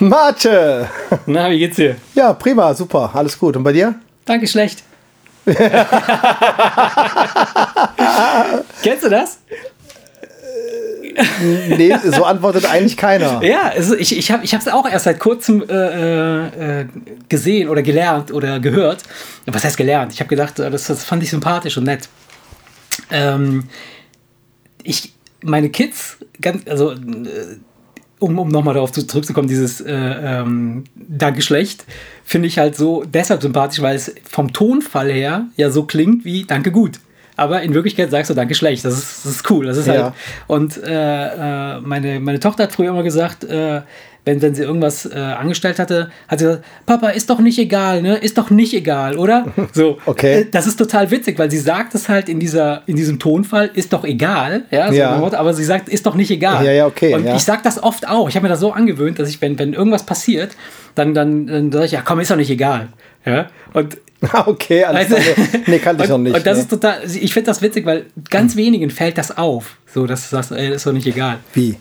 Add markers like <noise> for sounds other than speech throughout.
Mate! Na, wie geht's dir? Ja, prima, super, alles gut. Und bei dir? Danke, schlecht. <laughs> Kennst du das? Nee, so antwortet eigentlich keiner. <laughs> Ja, also ich, ich habe es auch erst seit kurzem äh, äh, gesehen oder gelernt oder gehört. Was heißt gelernt? Ich habe gedacht, das, das fand ich sympathisch und nett. Ähm, ich, meine Kids, ganz, also äh, um, um nochmal darauf zurückzukommen, dieses äh, ähm, Danke finde ich halt so deshalb sympathisch, weil es vom Tonfall her ja so klingt wie Danke gut. Aber in Wirklichkeit sagst du Danke schlecht. Das ist, das ist cool. Das ist ja. halt. Und äh, äh, meine, meine Tochter hat früher immer gesagt, äh, wenn, wenn sie irgendwas äh, angestellt hatte, hat sie gesagt, Papa, ist doch nicht egal, ne? Ist doch nicht egal, oder? <laughs> So. okay. Äh, das ist total witzig, weil sie sagt es halt in, dieser, in diesem Tonfall, ist doch egal, ja, so ja. Wort, aber sie sagt, ist doch nicht egal. Ja, ja, okay. Und ja. ich sage das oft auch. Ich habe mir das so angewöhnt, dass ich, wenn, wenn irgendwas passiert, dann, dann, dann sage ich, ja, komm, ist doch nicht egal. Ja? Und <laughs> Okay, alles also, Nee, kannte ich noch nicht. Und das nee. ist total, ich finde das witzig, weil ganz wenigen fällt das auf. So, dass du sagst, ey, ist doch nicht egal. Wie?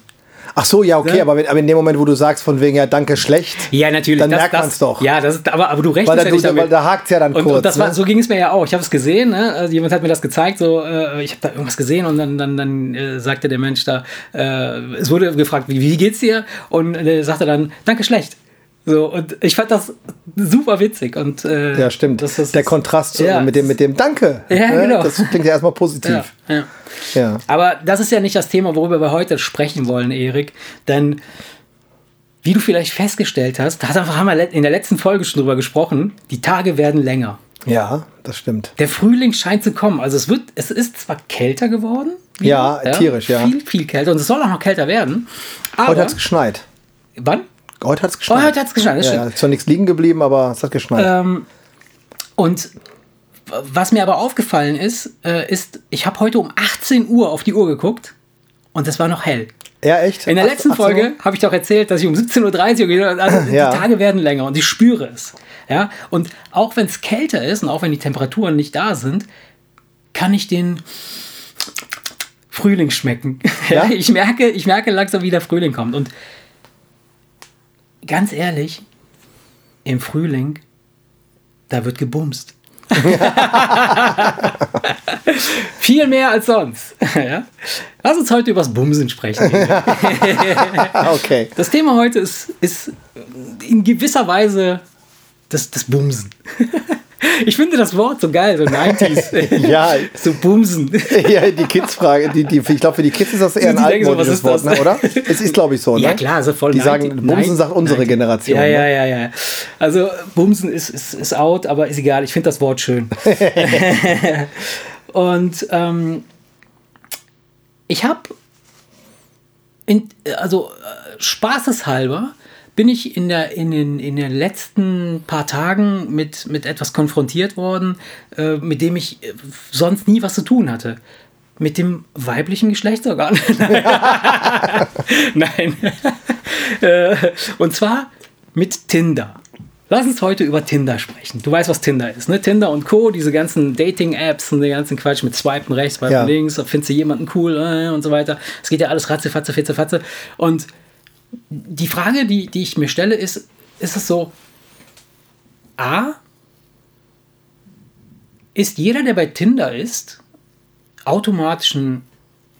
Ach so, ja, okay, Ja. aber, wenn, aber in dem Moment, wo du sagst, von wegen, ja, danke, schlecht, Ja, natürlich. Dann das, merkt das, man's doch. Ja, das ist, aber, aber du weil rechnest da, ja nicht du, damit. weil da hakt es ja dann und, kurz. und das war, ne? so ging es mir ja auch. Ich habe es gesehen, ne? also jemand hat mir das gezeigt, so, äh, ich habe da irgendwas gesehen und dann, dann, dann äh, sagte der Mensch da, äh, es wurde gefragt, wie, wie geht's dir? Und äh, sagte dann, danke schlecht. So, und ich fand das super witzig. Und, äh, ja, stimmt. Das ist, Der Kontrast Ja. mit, dem, mit dem Danke. Ja, ne? genau. Das klingt ja erstmal positiv. ja, ja. Ja. Aber das ist ja nicht das Thema, worüber wir heute sprechen wollen, Erik. Denn wie du vielleicht festgestellt hast, da haben wir in der letzten Folge schon drüber gesprochen, die Tage werden länger. ja, das stimmt. Der Frühling scheint zu kommen. Also es wird, es ist zwar kälter geworden. Ja, tierisch, ja. Viel, viel kälter. Und es soll auch noch kälter werden. Aber Heute hat es geschneit. wann? Heute hat es Oh, geschneit. heute hat es geschneit, das ja, stimmt. ja, ist zwar nichts liegen geblieben, aber es hat geschneit. Ähm, und was mir aber aufgefallen ist, äh, ist, ich habe heute um 18 Uhr auf die Uhr geguckt und es war noch hell. ja, echt? In der Ach- letzten 18 Folge habe ich doch erzählt, dass ich um 17.30 Uhr gehe. Also Ja. die Tage werden länger und ich spüre es. Ja? Und auch wenn es kälter ist und auch wenn die Temperaturen nicht da sind, kann ich den Frühling schmecken. <laughs> Ja? Ich, merke, ich merke langsam, wie der Frühling kommt. Und ganz ehrlich, im Frühling, da wird gebumst. <laughs> Viel mehr als sonst. <laughs> Ja? Lass uns heute übers Bumsen sprechen. <laughs> Okay. Das Thema heute ist, ist in gewisser Weise das, das Bumsen. Ich finde das Wort so geil, so 90s. <laughs> Ja. So Bumsen. <laughs> ja, die Kids-Frage, die, die, ich glaube, für die Kids ist das eher ein so, altmodisches Wort, ne, oder? Es ist, glaube ich, so, <laughs> ne? Ja, klar, so voll Die 90 sagen, Bumsen sagt unsere 90. Generation. Ja, ja, ne? ja, ja. Also Bumsen ist, ist, ist out, aber ist egal. Ich finde das Wort schön. Und ähm, ich habe, also äh, spaßeshalber, bin ich in, der, in, den, in den letzten paar Tagen mit, mit etwas konfrontiert worden, äh, mit dem ich äh, sonst nie was zu tun hatte. Mit dem weiblichen Geschlechtsorgan. <laughs> <laughs> Nein. Äh, Und zwar mit Tinder. Lass uns heute über Tinder sprechen. Du weißt, was Tinder ist, ne? Tinder und Co., diese ganzen Dating-Apps und den ganzen Quatsch mit Swipen rechts, Swipen Ja. links, findest du jemanden cool äh, und so weiter. Es geht ja alles ratze, fatze, fetze, fatze. Und die Frage, die, die ich mir stelle, ist, ist es so, A, ist jeder, der bei Tinder ist, automatisch ein,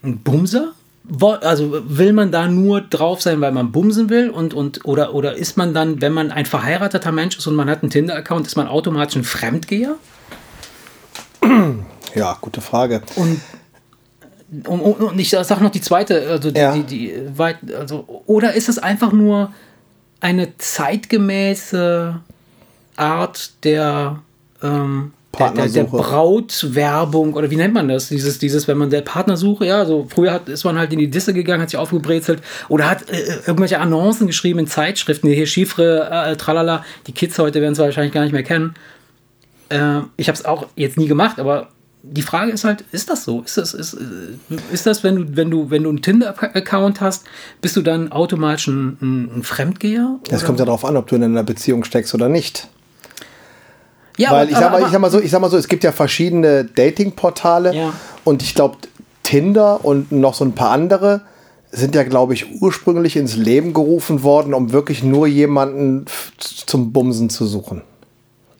ein Bumser? Also will man da nur drauf sein, weil man bumsen will? Und, und, oder, oder ist man dann, wenn man ein verheirateter Mensch ist und man hat einen Tinder-Account, ist man automatisch ein Fremdgeher? Ja, gute Frage. Und, und, und ich sage noch die zweite, also die, Ja. die, die, weit, also, oder ist es einfach nur eine zeitgemäße Art der, ähm, der, der, der. Brautwerbung oder wie nennt man das? Dieses, dieses, wenn man der Partnersuche, ja, so früher hat, ist man halt in die Disse gegangen, hat sich aufgebrezelt oder hat äh, irgendwelche Annoncen geschrieben in Zeitschriften, hier Chiffre, äh, tralala, die Kids heute werden es wahrscheinlich gar nicht mehr kennen. Äh, ich habe es auch jetzt nie gemacht, aber die Frage ist halt, ist das so? Ist das, ist, äh, ist das wenn du, wenn du, wenn du einen Tinder-Account hast, bist du dann automatisch ein, ein, Fremdgeher? Das Oder- kommt ja darauf an, ob du in einer Beziehung steckst oder nicht. ja, Weil aber- ich sag, mal, ich, sag mal so, ich sag mal so, es gibt ja verschiedene Dating-Portale Ja. und ich glaube, Tinder und noch so ein paar andere sind ja, glaube ich, ursprünglich ins Leben gerufen worden, um wirklich nur jemanden zum Bumsen zu suchen.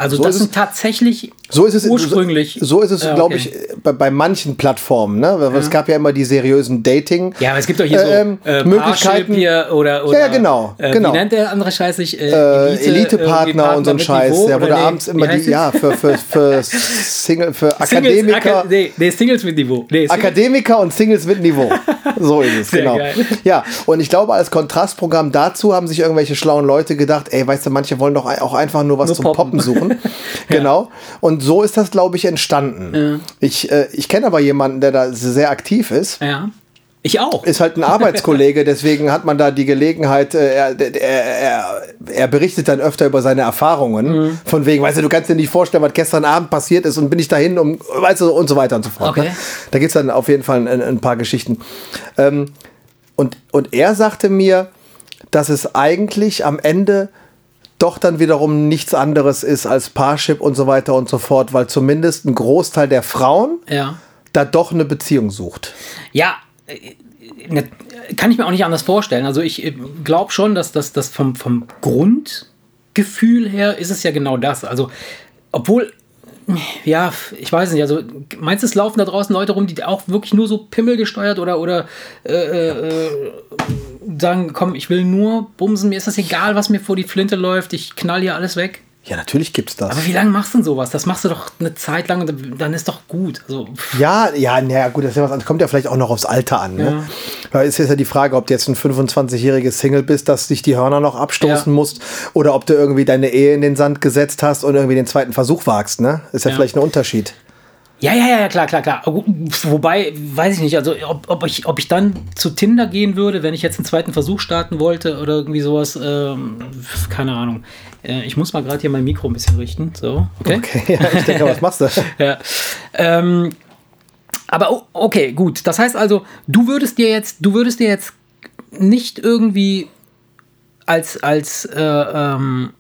Also So das ist sind tatsächlich So ist es ursprünglich. So ist es, Ja, glaube okay. ich, bei, bei manchen Plattformen. Ne? Weil Es gab ja immer die seriösen Dating. Ja, aber es gibt doch hier so Ähm, äh, Möglichkeiten- hier oder, oder Ja, ja, genau, Äh, genau. Wie nennt der andere Scheiß sich? Äh, Äh, Elite, Elite-Partner irgendwie und so ein Scheiß. Niveau, Ja, oder du nee, abends immer die, ja, für, für, für <laughs> Single, für Singles, Akademiker. Aka nee, nee, Singles mit Niveau. Nee, Sing- Akademiker und Singles mit Niveau. <laughs> So ist es, Sehr genau. geil. Ja, und ich glaube, als Kontrastprogramm dazu haben sich irgendwelche schlauen Leute gedacht, ey, weißt du, manche wollen doch auch einfach nur was Nur zum poppen. Poppen, suchen. <laughs> Genau. Und so ist das, glaube ich, entstanden. Ich, äh, ich kenne aber jemanden, der da sehr aktiv ist. Ja. Ich auch. Ist halt ein <laughs> Arbeitskollege, deswegen hat man da die Gelegenheit, äh, er, er, er, er berichtet dann öfter über seine Erfahrungen. Mhm. Von wegen, weißt du, du kannst dir nicht vorstellen, was gestern Abend passiert ist und bin ich dahin, um, weißt du, und so weiter und so fort. Okay. Ne? Da gibt es dann auf jeden Fall ein, ein paar Geschichten. Ähm, und, und er sagte mir, dass es eigentlich am Ende doch dann wiederum nichts anderes ist als Parship und so weiter und so fort, weil zumindest ein Großteil der Frauen ja. da doch eine Beziehung sucht. Ja, äh, ne, kann ich mir auch nicht anders vorstellen. Also ich glaube schon, dass das, das vom, vom Grundgefühl her ist es ja genau das. Also, obwohl, ja, ich weiß nicht, also meinst du, es laufen da draußen Leute rum, die auch wirklich nur so Pimmel gesteuert oder, oder äh, äh, sagen, komm, ich will nur bumsen, mir ist das egal, was mir vor die Flinte läuft, ich knall hier alles weg. Ja, natürlich gibt's das. Aber wie lange machst du denn sowas? Das machst du doch eine Zeit lang und dann ist doch gut. Also, Ja, ja, naja, gut, das ja was kommt ja vielleicht auch noch aufs Alter an. Ne? Da ist jetzt ja die Frage, ob du jetzt ein 25-jähriges Single bist, das dich die Hörner noch abstoßen Ja. musst, oder ob du irgendwie deine Ehe in den Sand gesetzt hast und irgendwie den zweiten Versuch wagst. Ne? Ist ja, Ja. vielleicht ein Unterschied. Ja, ja, ja, klar, klar, klar. Wobei, weiß ich nicht, also ob, ob, ich, ob ich dann zu Tinder gehen würde, wenn ich jetzt einen zweiten Versuch starten wollte oder irgendwie sowas, ähm, keine Ahnung. Äh, ich muss mal gerade hier mein Mikro ein bisschen richten. So, okay. Okay, ja, ich denke, was machst du? <laughs> Ja. Ähm, aber okay, gut. Das heißt also, du würdest dir jetzt, du würdest dir jetzt nicht irgendwie als, als, äh, ähm,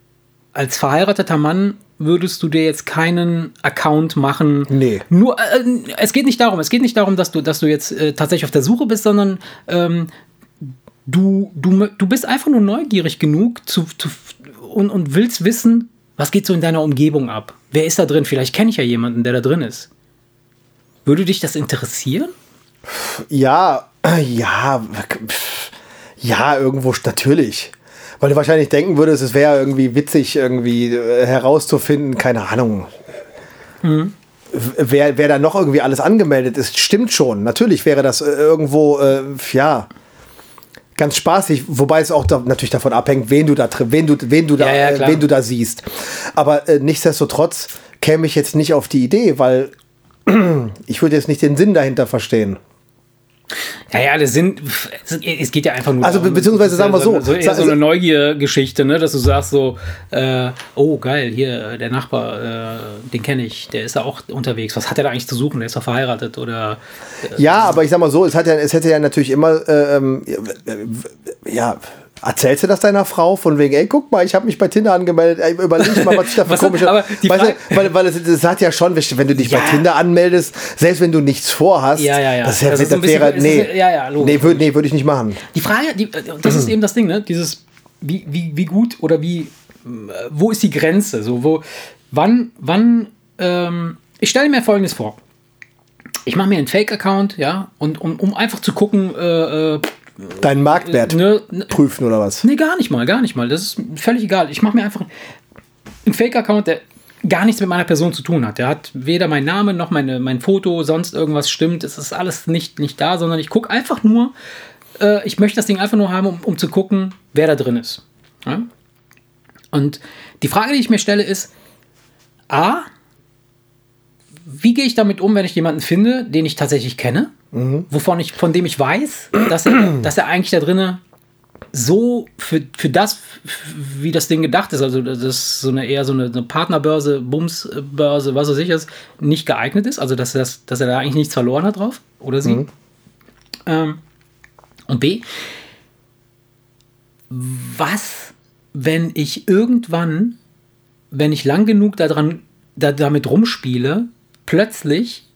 als verheirateter Mann würdest du dir jetzt keinen Account machen. Nee. Nur, äh, es geht nicht darum, es geht nicht darum, dass du, dass du jetzt äh, tatsächlich auf der Suche bist, sondern ähm, du, du, du bist einfach nur neugierig genug zu, zu, und, und willst wissen, was geht so in deiner Umgebung ab? Wer ist da drin? Vielleicht kenne ich ja jemanden, der da drin ist. Würde dich das interessieren? Ja, ja, ja, irgendwo natürlich. Weil du wahrscheinlich denken würdest, es wäre irgendwie witzig, irgendwie äh, herauszufinden, keine Ahnung. Mhm. Wer, wer da noch irgendwie alles angemeldet ist, stimmt schon. Natürlich wäre das äh, irgendwo, äh, ja, ganz spaßig, wobei es auch da, natürlich davon abhängt, wen du da, wen du, wen du da, Ja, ja, äh, wen du da siehst. Aber äh, nichtsdestotrotz käme ich jetzt nicht auf die Idee, weil <clears throat> ich würde jetzt nicht den Sinn dahinter verstehen. Ja, ja, das sind, es geht ja einfach nur. Also, be- beziehungsweise sagen wir so, so, sa- so eine Neugiergeschichte, ne, dass du sagst so, äh, oh geil, hier äh, der Nachbar, äh, den kenne ich, der ist da auch unterwegs. Was hat er da eigentlich zu suchen? Der ist doch verheiratet oder? Ja, aber ich sag mal so, es, hat ja, es hätte ja natürlich immer, äh, ähm, ja, erzählst du das deiner Frau von wegen, ey, guck mal, ich habe mich bei Tinder angemeldet, ey, überleg mal, was ich da für <laughs> komische... weißt du, weil, weil es, es hat ja schon, wenn du dich Ja. bei Tinder anmeldest, selbst wenn du nichts vorhast, Ja, ja, ja. das, Das das, ist ein bisschen- wäre, nee, ist- ja, ja, nee, würde nee, würd ich nicht machen. Die Frage, die, das ist eben das Ding, ne? Dieses, wie, wie, wie gut oder wie, wo ist die Grenze? So, wo, wann, wann, ähm, ich stelle mir folgendes vor. Ich mache mir einen Fake-Account, ja, und um, um einfach zu gucken, äh, äh, Deinen Marktwert ne, ne, prüfen oder was? Nee, gar nicht mal, gar nicht mal. Das ist völlig egal. Ich mache mir einfach einen Fake-Account, der gar nichts mit meiner Person zu tun hat. Der hat weder meinen Namen noch meine, mein Foto, sonst irgendwas stimmt. Es ist alles nicht, nicht da, sondern ich gucke einfach nur, äh, ich möchte das Ding einfach nur haben, um, um zu gucken, wer da drin ist. Ja? Und die Frage, die ich mir stelle, ist, A, wie gehe ich damit um, wenn ich jemanden finde, den ich tatsächlich kenne, wovon ich, von dem ich weiß, dass er, <clears throat> dass er eigentlich da drinnen so für, für das, wie das Ding gedacht ist, also das ist so eine eher so eine, eine Partnerbörse, Bumsbörse, was weiß ich ist, nicht geeignet ist, also dass, er das, dass er da eigentlich nichts verloren hat drauf oder sie. Ähm, und B, was, wenn ich irgendwann, wenn ich lang genug daran, da, damit rumspiele, plötzlich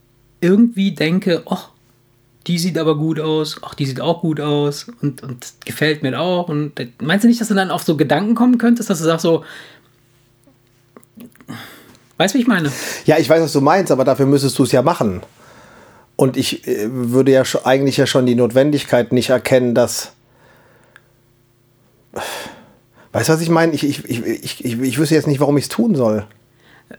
irgendwie denke, oh, die sieht aber gut aus, ach, die sieht auch gut aus und, und gefällt mir auch. Und meinst du nicht, dass du dann auf so Gedanken kommen könntest, dass du sagst so, weißt du, wie ich meine? Ja, ich weiß, was du meinst, aber dafür müsstest du es ja machen. Und ich äh, würde ja schon, eigentlich ja schon die Notwendigkeit nicht erkennen, dass. Weißt du, was ich meine? Ich, ich, ich, ich, ich, ich wüsste jetzt nicht, warum ich es tun soll.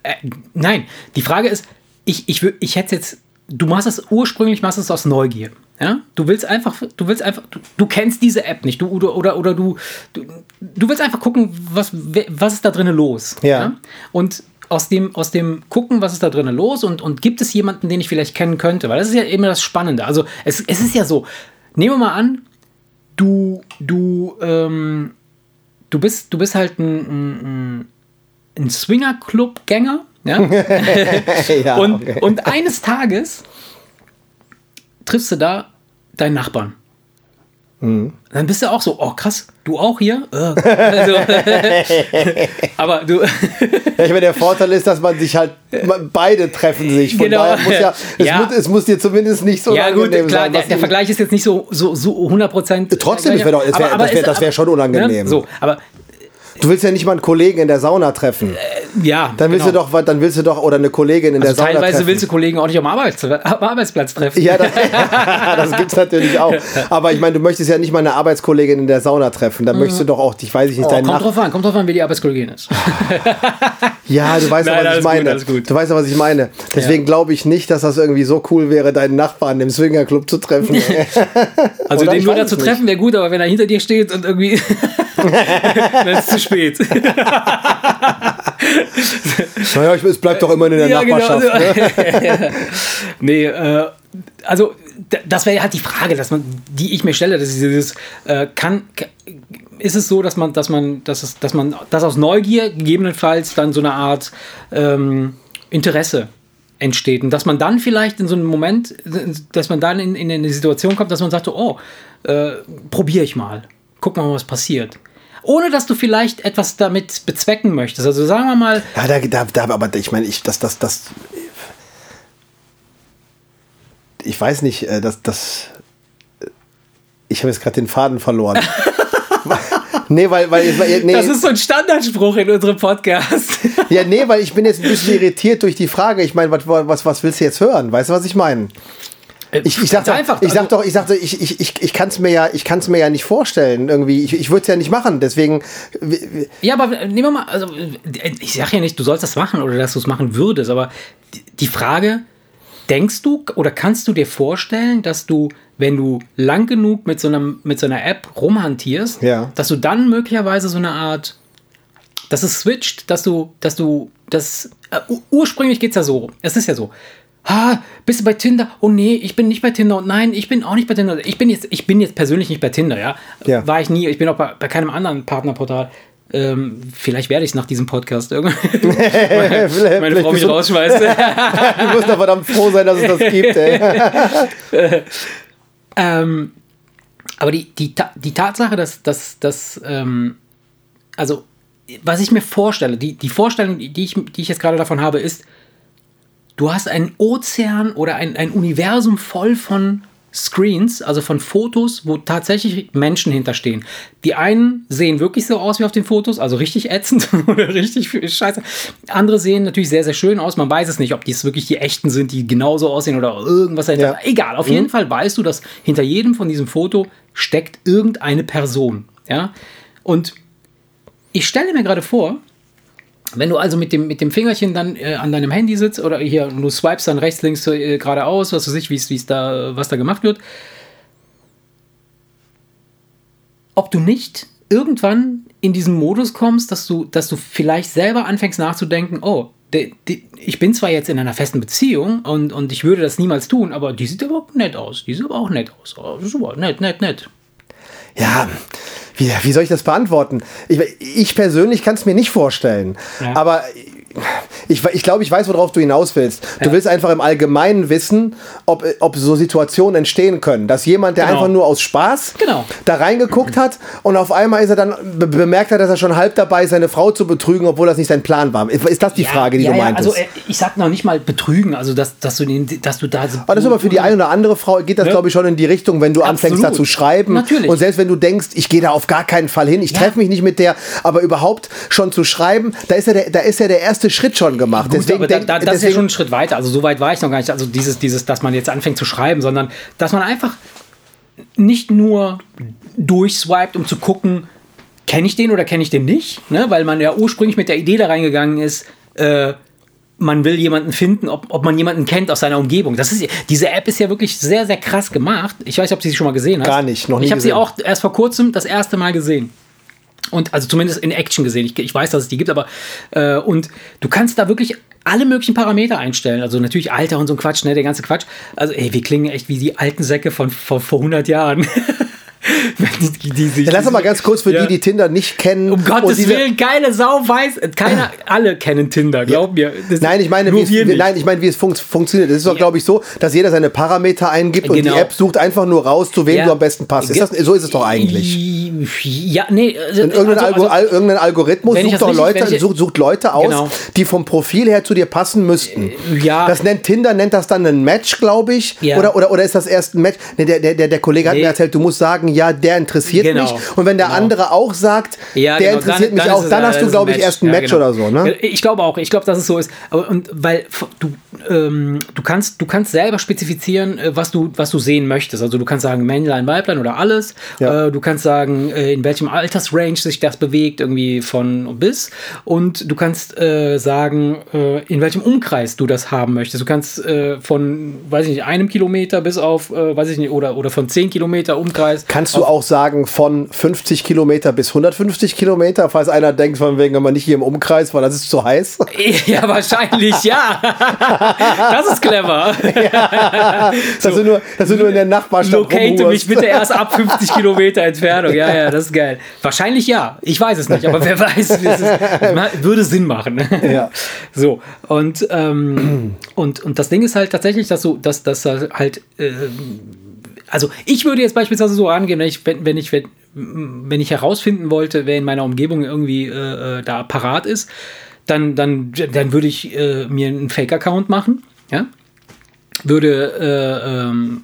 Äh, nein, die Frage ist, ich, ich, ich hätte jetzt du machst es ursprünglich machst es aus Neugier. Ja? Du willst einfach, du willst einfach, du, du kennst diese App nicht, du oder oder, oder du, du, du willst einfach gucken, was, was ist da drinnen los. Ja. ja. Und aus dem, aus dem gucken, was ist da drinnen los und, und gibt es jemanden, den ich vielleicht kennen könnte, weil das ist ja immer das Spannende. Also es, es ist ja so, nehmen wir mal an, du, du, ähm, du bist, du bist halt ein, ein, ein Swinger-Club-Gänger ja? <laughs> ja, <laughs> und, okay. und eines Tages triffst du da deinen Nachbarn. Mhm. Dann bist du auch so, oh krass, du auch hier? Äh. Also, <laughs> aber du. ja, ich meine, der Vorteil ist, dass man sich halt, beide treffen sich. Von genau. daher muss ja, es, ja. Muss, es muss dir zumindest nicht so ja, gut, klar, sein. Der, der Vergleich ist jetzt nicht so, so, so 100 Prozent. Trotzdem, das wäre wär, wär, wär, wär schon unangenehm. Ne? So, aber Du willst ja nicht mal einen Kollegen in der Sauna treffen. Äh, ja. Dann willst genau. du doch, dann willst du doch oder eine Kollegin in also der Sauna teilweise treffen. willst du Kollegen auch nicht am, Arbeits am Arbeitsplatz treffen. Ja, das, <laughs> <laughs> das gibt es natürlich auch. Aber ich meine, du möchtest ja nicht mal eine Arbeitskollegin in der Sauna treffen. Dann mhm. möchtest du doch auch, ich weiß nicht, oh, deinen Kommt Nach drauf an, kommt drauf an, wie die Arbeitskollegin ist. <laughs> ja, du weißt Nein, was ich meine. Gut, du weißt was ich meine. Deswegen ja. glaube ich nicht, dass das irgendwie so cool wäre, deinen Nachbarn im Swingerclub zu treffen. also den nur da zu treffen wäre gut, aber wenn er hinter dir steht und irgendwie ist es zu spät. <laughs> naja, es bleibt doch immer in der ja, genau. Nachbarschaft. Genau. Ne? <laughs> nee, äh, also das wäre halt die Frage, dass man, die ich mir stelle, dass dieses äh, kann, ist es so, dass man, dass man, dass es, dass man, dass aus Neugier gegebenenfalls dann so eine Art ähm, Interesse entsteht und dass man dann vielleicht in so einem Moment, dass man dann in, in eine Situation kommt, dass man sagt, oh, äh, probiere ich mal, guck mal, was passiert ohne dass du vielleicht etwas damit bezwecken möchtest. Also sagen wir mal. Ja, da, da, da aber ich meine, ich, das, das, das. Ich weiß nicht, äh, dass das. Ich habe jetzt gerade den Faden verloren. <laughs> nee, weil, weil nee. Das ist so ein Standardspruch in unserem Podcast. ja, nee, weil ich bin jetzt ein bisschen irritiert durch die Frage. Ich meine, was, was, was willst du jetzt hören? Weißt du, was ich meine? Äh, ich, ich sag, doch, einfach, ich sag also doch, ich sag ich, ich, ich, ich kann es mir ja, ich kann es mir ja nicht vorstellen. Irgendwie, ich, ich würde es ja nicht machen. Deswegen. Ja, aber nehmen wir mal, also ich sage ja nicht, du sollst das machen oder dass du es machen würdest, aber die Frage, denkst du oder kannst du dir vorstellen, dass du, wenn du lang genug mit so einer, mit so einer App rumhantierst, ja. dass du dann möglicherweise so eine Art, dass es switcht, dass du, dass du, das, äh, ursprünglich geht es ja so, es ist ja so, ah, bist du bei Tinder? Oh nee, ich bin nicht bei Tinder. Und nein, ich bin auch nicht bei Tinder. Ich bin jetzt, ich bin jetzt persönlich nicht bei Tinder, ja. ja. War ich nie. Ich bin auch bei, bei keinem anderen Partnerportal. Ähm, vielleicht werde ich es nach diesem Podcast irgendwann. meine, <laughs> <laughs> meine Frau mich rausschmeißt. <laughs> du musst doch verdammt froh sein, dass es das gibt, ey. ähm, aber die, die, die Tatsache, dass, dass, dass ähm, also, was ich mir vorstelle, die, die Vorstellung, die ich, die ich jetzt gerade davon habe, ist, du hast einen Ozean oder ein, ein Universum voll von Screens, also von Fotos, wo tatsächlich Menschen hinterstehen. Die einen sehen wirklich so aus wie auf den Fotos, also richtig ätzend <laughs> oder richtig scheiße. Andere sehen natürlich sehr, sehr schön aus. Man weiß es nicht, ob die es wirklich die echten sind, die genauso aussehen oder irgendwas dahinter. Ja. Egal, auf mhm. jeden Fall weißt du, dass hinter jedem von diesem Foto steckt irgendeine Person. Ja? Und ich stelle mir gerade vor, wenn du also mit dem, mit dem Fingerchen dann äh, an deinem Handy sitzt oder hier du swipes dann rechts, links äh, geradeaus, was weiß ich, wie es da, was da gemacht wird, ob du nicht irgendwann in diesen Modus kommst, dass du, dass du vielleicht selber anfängst nachzudenken, oh, de, de, ich bin zwar jetzt in einer festen Beziehung und, und ich würde das niemals tun, aber die sieht aber nett aus. Die sieht aber auch nett aus. Oh, super, nett, nett, nett. Ja, wie, wie soll ich das beantworten? Ich, ich persönlich kann es mir nicht vorstellen. Ja. Aber ich, ich glaube, ich weiß, worauf du hinaus willst. Du willst einfach im Allgemeinen wissen, ob, ob so Situationen entstehen können. Dass jemand, der Genau. einfach nur aus Spaß Genau. da reingeguckt hat und auf einmal ist er dann be bemerkt hat, dass er schon halb dabei ist, seine Frau zu betrügen, obwohl das nicht sein Plan war. Ist das die Frage, die ja, du ja, meintest? Also äh, ich sag noch nicht mal betrügen, also dass, dass du den, dass du da so aber das ist aber für die eine oder andere Frau geht das, Ja. glaube ich, schon in die Richtung, wenn du anfängst, da Absolut. zu schreiben. Natürlich. Und selbst wenn du denkst, ich gehe da auf gar keinen Fall hin, ich Ja. treffe mich nicht mit der, aber überhaupt schon zu schreiben, da ist ja der, da ist ja der erste Schritt schon gemacht. Gut, deswegen da, da, das ist ja deswegen- schon ein Schritt weiter. Also so weit war ich noch gar nicht. Also dieses, dieses, dass man jetzt anfängt zu schreiben, sondern dass man einfach nicht nur durchswiped, um zu gucken, kenne ich den oder kenne ich den nicht, ne? weil man ja ursprünglich mit der Idee da reingegangen ist, äh, man will jemanden finden, ob, ob man jemanden kennt aus seiner Umgebung. Das ist, diese App ist ja wirklich sehr, sehr krass gemacht. Ich weiß nicht, ob du sie schon mal gesehen hast. Gar nicht, noch nie Ich habe sie auch erst vor kurzem das erste Mal gesehen. Und also zumindest in Action gesehen. Ich, ich weiß, dass es die gibt, aber äh, und du kannst da wirklich alle möglichen Parameter einstellen. Also natürlich Alter und so ein Quatsch, ne, der ganze Quatsch. Also ey, wir klingen echt wie die alten Säcke von, von vor 100 Jahren. <laughs> die, die, die, Ja, lass doch mal ganz kurz für Ja. die, die Tinder nicht kennen. Um und Gottes diese- Willen, keine Sau weiß, keiner, alle kennen Tinder, glaub mir. Das- Nein, ich meine, wie es, nein, ich meine, wie es funkt, funktioniert. Es ist doch, glaube ich, so, dass jeder seine Parameter eingibt und Genau. die App sucht einfach nur raus, zu wem Ja. du am besten passt. Ist das, so ist es doch eigentlich. Ja, nee. Also, Und irgendein, also- also- Al- irgendein Algorithmus sucht doch richtig- Leute, ich- sucht, sucht Leute aus, Genau. die vom Profil her zu dir passen müssten. ja. Das nennt Tinder, nennt das dann ein Match, glaube ich. Ja. Oder, oder, oder ist das erst ein Match? Nee, der, der, der, der Kollege hat Nee. mir erzählt, du musst sagen, ja, der interessiert Genau. mich. Und wenn der Genau. andere auch sagt, Ja, der genau, interessiert dann- mich dann auch, dann hast du, glaube ich, erst ein Ja, Match genau. oder so. Ne? Ich glaube auch, ich glaube, dass es so ist. Aber und weil du, ähm, du kannst, du kannst selber spezifizieren, äh, was du, was du sehen möchtest. Also du kannst sagen Männlein, Weiblein oder alles. Ja. Äh, du kannst sagen, äh, in welchem Altersrange sich das bewegt, irgendwie von bis. Und du kannst äh, sagen, äh, in welchem Umkreis du das haben möchtest. Du kannst äh, von, weiß ich nicht, einem Kilometer bis auf, weiß ich nicht, oder, oder von 10 Kilometer Umkreis. Kannst du auch sagen, von 50 Kilometer bis 150 Kilometer, falls einer denkt, von wegen, wenn man nicht hier im Umkreis, weil das ist zu heiß? <laughs> Ja, wahrscheinlich, ja. <laughs> Das ist clever. dass, du nur, dass du nur in der Nachbarstadt Locate mich bitte erst ab 50 <laughs> Kilometer Entfernung. Ja, ja, das ist geil. Wahrscheinlich ja. Ich weiß es nicht, aber wer weiß, ist. würde Sinn machen. Ja. So, und, ähm, und, und das Ding ist halt tatsächlich, dass du, dass, dass halt, ähm, also ich würde jetzt beispielsweise so angehen, wenn ich, wenn, wenn ich, wenn, wenn ich herausfinden wollte, wer in meiner Umgebung irgendwie äh, äh, da parat ist, dann, dann, dann würde ich äh, mir einen Fake-Account machen, ja, würde äh, ähm,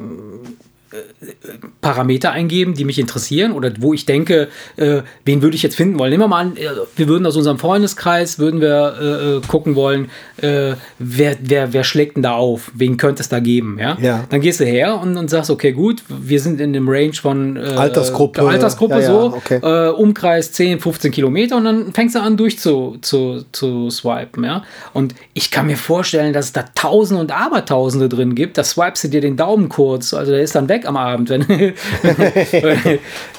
Parameter eingeben, die mich interessieren oder wo ich denke, äh, wen würde ich jetzt finden wollen. Nehmen wir mal an, äh, wir würden aus unserem Freundeskreis, würden wir äh, äh, gucken wollen, äh, wer, wer, wer schlägt denn da auf, wen könnte es da geben, ja? Ja. Dann gehst du her und, und sagst, okay, gut, wir sind in dem Range von äh, Altersgruppe. Altersgruppe Ja, ja, so, okay. äh, Umkreis 10, 15 Kilometer und dann fängst du an durch zu, zu, zu swipen, ja? Und ich kann mir vorstellen, dass es da Tausende und Abertausende drin gibt, da swipest du dir den Daumen kurz, also der ist dann weg am Abend, wenn <laughs>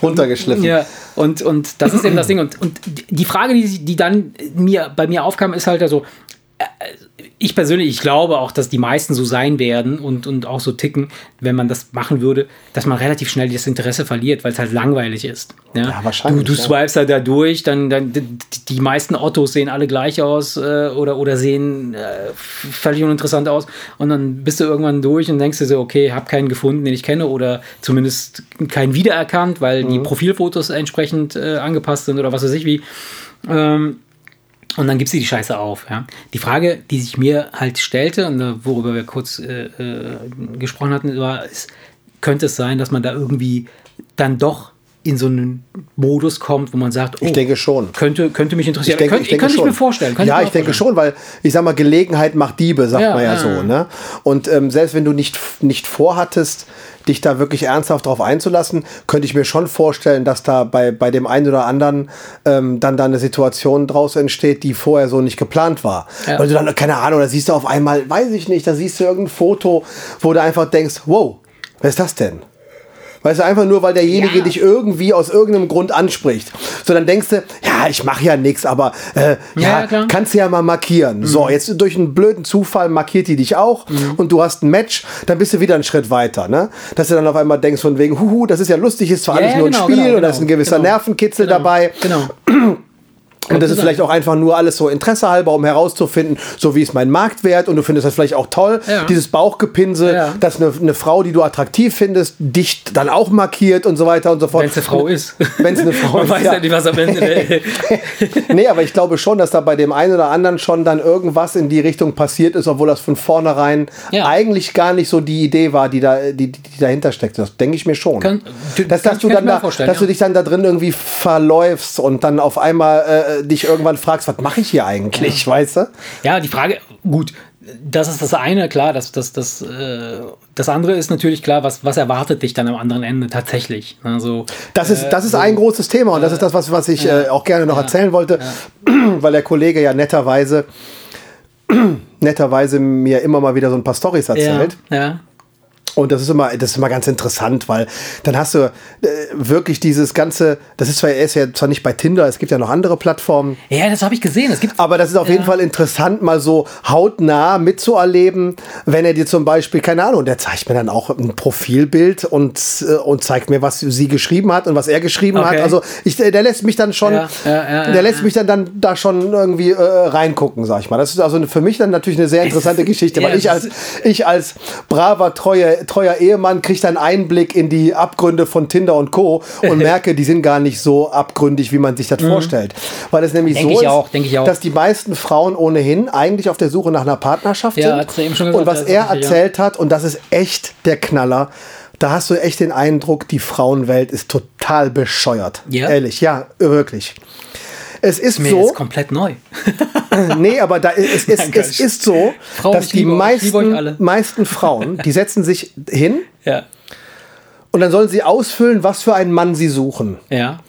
Runtergeschliffen. ja, und, und das ist eben das Ding. Und, und die Frage, die, die dann mir, bei mir aufkam, ist halt also, ich persönlich, ich glaube auch, dass die meisten so sein werden und, und auch so ticken, wenn man das machen würde, dass man relativ schnell das Interesse verliert, weil es halt langweilig ist. Ja, Ja, wahrscheinlich, Du, du ja. swipest halt da durch, dann, dann die, meisten Ottos sehen alle gleich aus äh, oder, oder sehen äh, völlig uninteressant aus und dann bist du irgendwann durch und denkst dir so, okay, hab keinen gefunden, den ich kenne oder zumindest keinen wiedererkannt, weil die Profilfotos entsprechend äh, angepasst sind oder was weiß ich wie. Ähm, und dann gibst du die Scheiße auf. Ja? Die Frage, die sich mir halt stellte und äh, worüber wir kurz äh, äh, gesprochen hatten, war, ist, könnte es sein, dass man da irgendwie dann doch in so einen Modus kommt, wo man sagt, oh, Ich denke schon. könnte, könnte mich interessieren. Ich denke, könnte, ich denke könnte schon. ich mir vorstellen. könnte ja, mir ich denke schon, weil ich sag mal, Gelegenheit macht Diebe, sagt Ja, man ja, ja, so. Ne? Und ähm, selbst wenn du nicht, nicht vorhattest, dich da wirklich ernsthaft drauf einzulassen, könnte ich mir schon vorstellen, dass da bei, bei dem einen oder anderen ähm, dann da eine Situation draus entsteht, die vorher so nicht geplant war. Ja. Weil du dann, keine Ahnung, da siehst du auf einmal, weiß ich nicht, da siehst du irgendein Foto, wo du einfach denkst, wow, wer ist das denn? Weißt du, einfach nur, weil derjenige Ja. dich irgendwie aus irgendeinem Grund anspricht. So, dann denkst du, ja, ich mache ja nichts, aber äh, ja, Ja, kannst du ja mal markieren. So, jetzt durch einen blöden Zufall markiert die dich auch und du hast ein Match, dann bist du wieder einen Schritt weiter. Ne? Dass du dann auf einmal denkst von wegen, huhu, das ist ja lustig, ist zwar Ja, alles nur ein genau, Spiel genau, und da ist ein genau, gewisser genau. Nervenkitzel Genau. dabei. Genau. <clears throat> Und das ist vielleicht auch einfach nur alles so Interesse halber, um herauszufinden, so wie ist mein Marktwert und du findest das vielleicht auch toll, Ja. dieses Bauchgepinse, Ja. dass eine, eine Frau, die du attraktiv findest, dich dann auch markiert und so weiter und so fort. Wenn es eine Frau ist. Wenn es eine Frau <laughs> Man ist, weiß ja. ja nicht, was am Ende. <laughs> <laughs> nee, aber ich glaube schon, dass da bei dem einen oder anderen schon dann irgendwas in die Richtung passiert ist, obwohl das von vornherein Ja. eigentlich gar nicht so die Idee war, die, da, die, die dahinter steckt. Das denke ich mir schon. Kann- dass, dass du dann da, dass du dich dann da drin irgendwie verläufst und dann auf einmal äh, dich irgendwann fragst, was mache ich hier eigentlich, weißt du? Ja, die Frage, gut, das ist das eine, klar, das, das, das, äh, das andere ist natürlich klar, was, was erwartet dich dann am anderen Ende tatsächlich? Also, Das ist, das ist ein großes Thema und das ist das, was, was ich äh, auch gerne noch erzählen wollte, <clears throat> weil der Kollege ja netterweise <clears throat> netterweise mir immer mal wieder so ein paar Storys ja, erzählt. ja. Und das ist immer, das ist immer ganz interessant, weil dann hast du äh, wirklich dieses ganze, das ist zwar, er ist ja zwar nicht bei Tinder, es gibt ja noch andere Plattformen, Ja, das habe ich gesehen. Es gibt aber das ist auf jeden Fall interessant, mal so hautnah mitzuerleben, wenn er dir zum Beispiel, keine Ahnung, der zeigt mir dann auch ein Profilbild und, äh, und zeigt mir, was sie geschrieben hat und was er geschrieben Okay. hat. Also ich, der lässt mich dann schon, Ja, ja, ja, der ja, lässt ja. mich dann, dann da schon irgendwie äh, reingucken, sag ich mal. Das ist also für mich dann natürlich eine sehr interessante <laughs> Geschichte, weil ja, ich als, ich als braver, treuer, treuer Ehemann kriege dann Einblick in die Abgründe von Tinder und Co. und <laughs> merke, die sind gar nicht so abgründig, wie man sich das vorstellt. Weil es nämlich Mhm. Denk so ist, auch, dass die meisten Frauen ohnehin eigentlich auf der Suche nach einer Partnerschaft Ja, sind. schon und gesagt, was das er richtig, ja. erzählt hat, und das ist echt der Knaller, da hast du echt den Eindruck, die Frauenwelt ist total bescheuert. Ja? Ehrlich, ja, wirklich. Es ist mir so, jetzt komplett neu. <laughs> nee, aber da, es, es, <laughs> Nein, es ist so, Frauen, dass die meisten, meisten Frauen, <laughs> die setzen sich hin ja. und dann sollen sie ausfüllen, was für einen Mann sie suchen. Ja.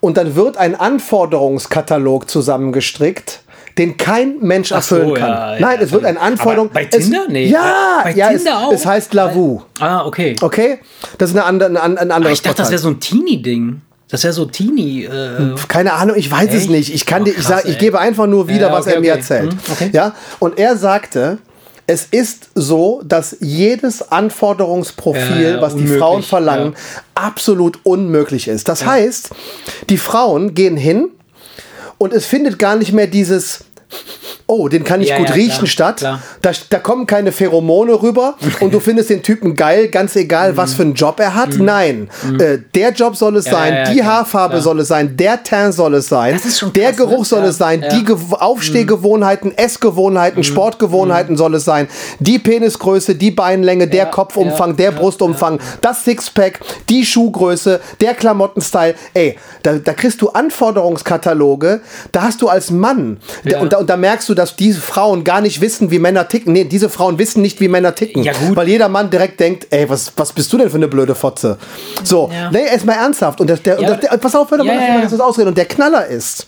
Und dann wird ein Anforderungskatalog zusammengestrickt, den kein Mensch Ach so, erfüllen kann. ja, ja. Nein, es wird ein Anforderung. Aber bei Tinder? Es, Nee. Ja, Bei ja Tinder es, auch? es heißt Lavu. Ah, okay. Okay? Das ist eine andere, ein, ein Ah, anderes ich dachte, das Portal. wäre so ein Teenie-Ding. Das wäre so Teenie. Äh, Keine Ahnung, ich weiß es Echt? nicht. Ich kann Oh, dir, ich sag, ich gebe einfach nur wieder, Ja, was okay, er mir okay. erzählt. Hm, okay. Ja, und er sagte, es ist so, dass jedes Anforderungsprofil, Ja, ja, was die Frauen verlangen, absolut unmöglich ist. Das heißt, die Frauen gehen hin und es findet gar nicht mehr dieses Oh, den kann ich Ja, gut ja, riechen klar, statt. klar. Da, da kommen keine Pheromone rüber <laughs> und du findest den Typen geil, ganz egal, was für einen Job er hat. Nein, äh, der Job soll es sein, Mhm. ja, die klar, Haarfarbe soll es sein, der Teint soll es sein, der krass, Geruch ne? soll es sein. Mhm. die Ge Aufstehgewohnheiten, Essgewohnheiten, Sportgewohnheiten soll es sein, die Penisgröße, die Beinlänge, der Kopfumfang, der Brustumfang, das Sixpack, die Schuhgröße, der Klamottenstyle. Ey, da, da kriegst du Anforderungskataloge, da hast du als Mann, und, da, und da merkst du, dass diese Frauen gar nicht wissen, wie Männer ticken. Nee, diese Frauen wissen nicht, wie Männer ticken. Ja, gut. Weil jeder Mann direkt denkt, ey, was, was bist du denn für eine blöde Fotze? So, Ja. nee, erstmal ernsthaft. Und, das, der, und Ja, das, der, pass auf, hör doch mal, ja, lass ja, mal ja. das ausreden. Und der Knaller ist,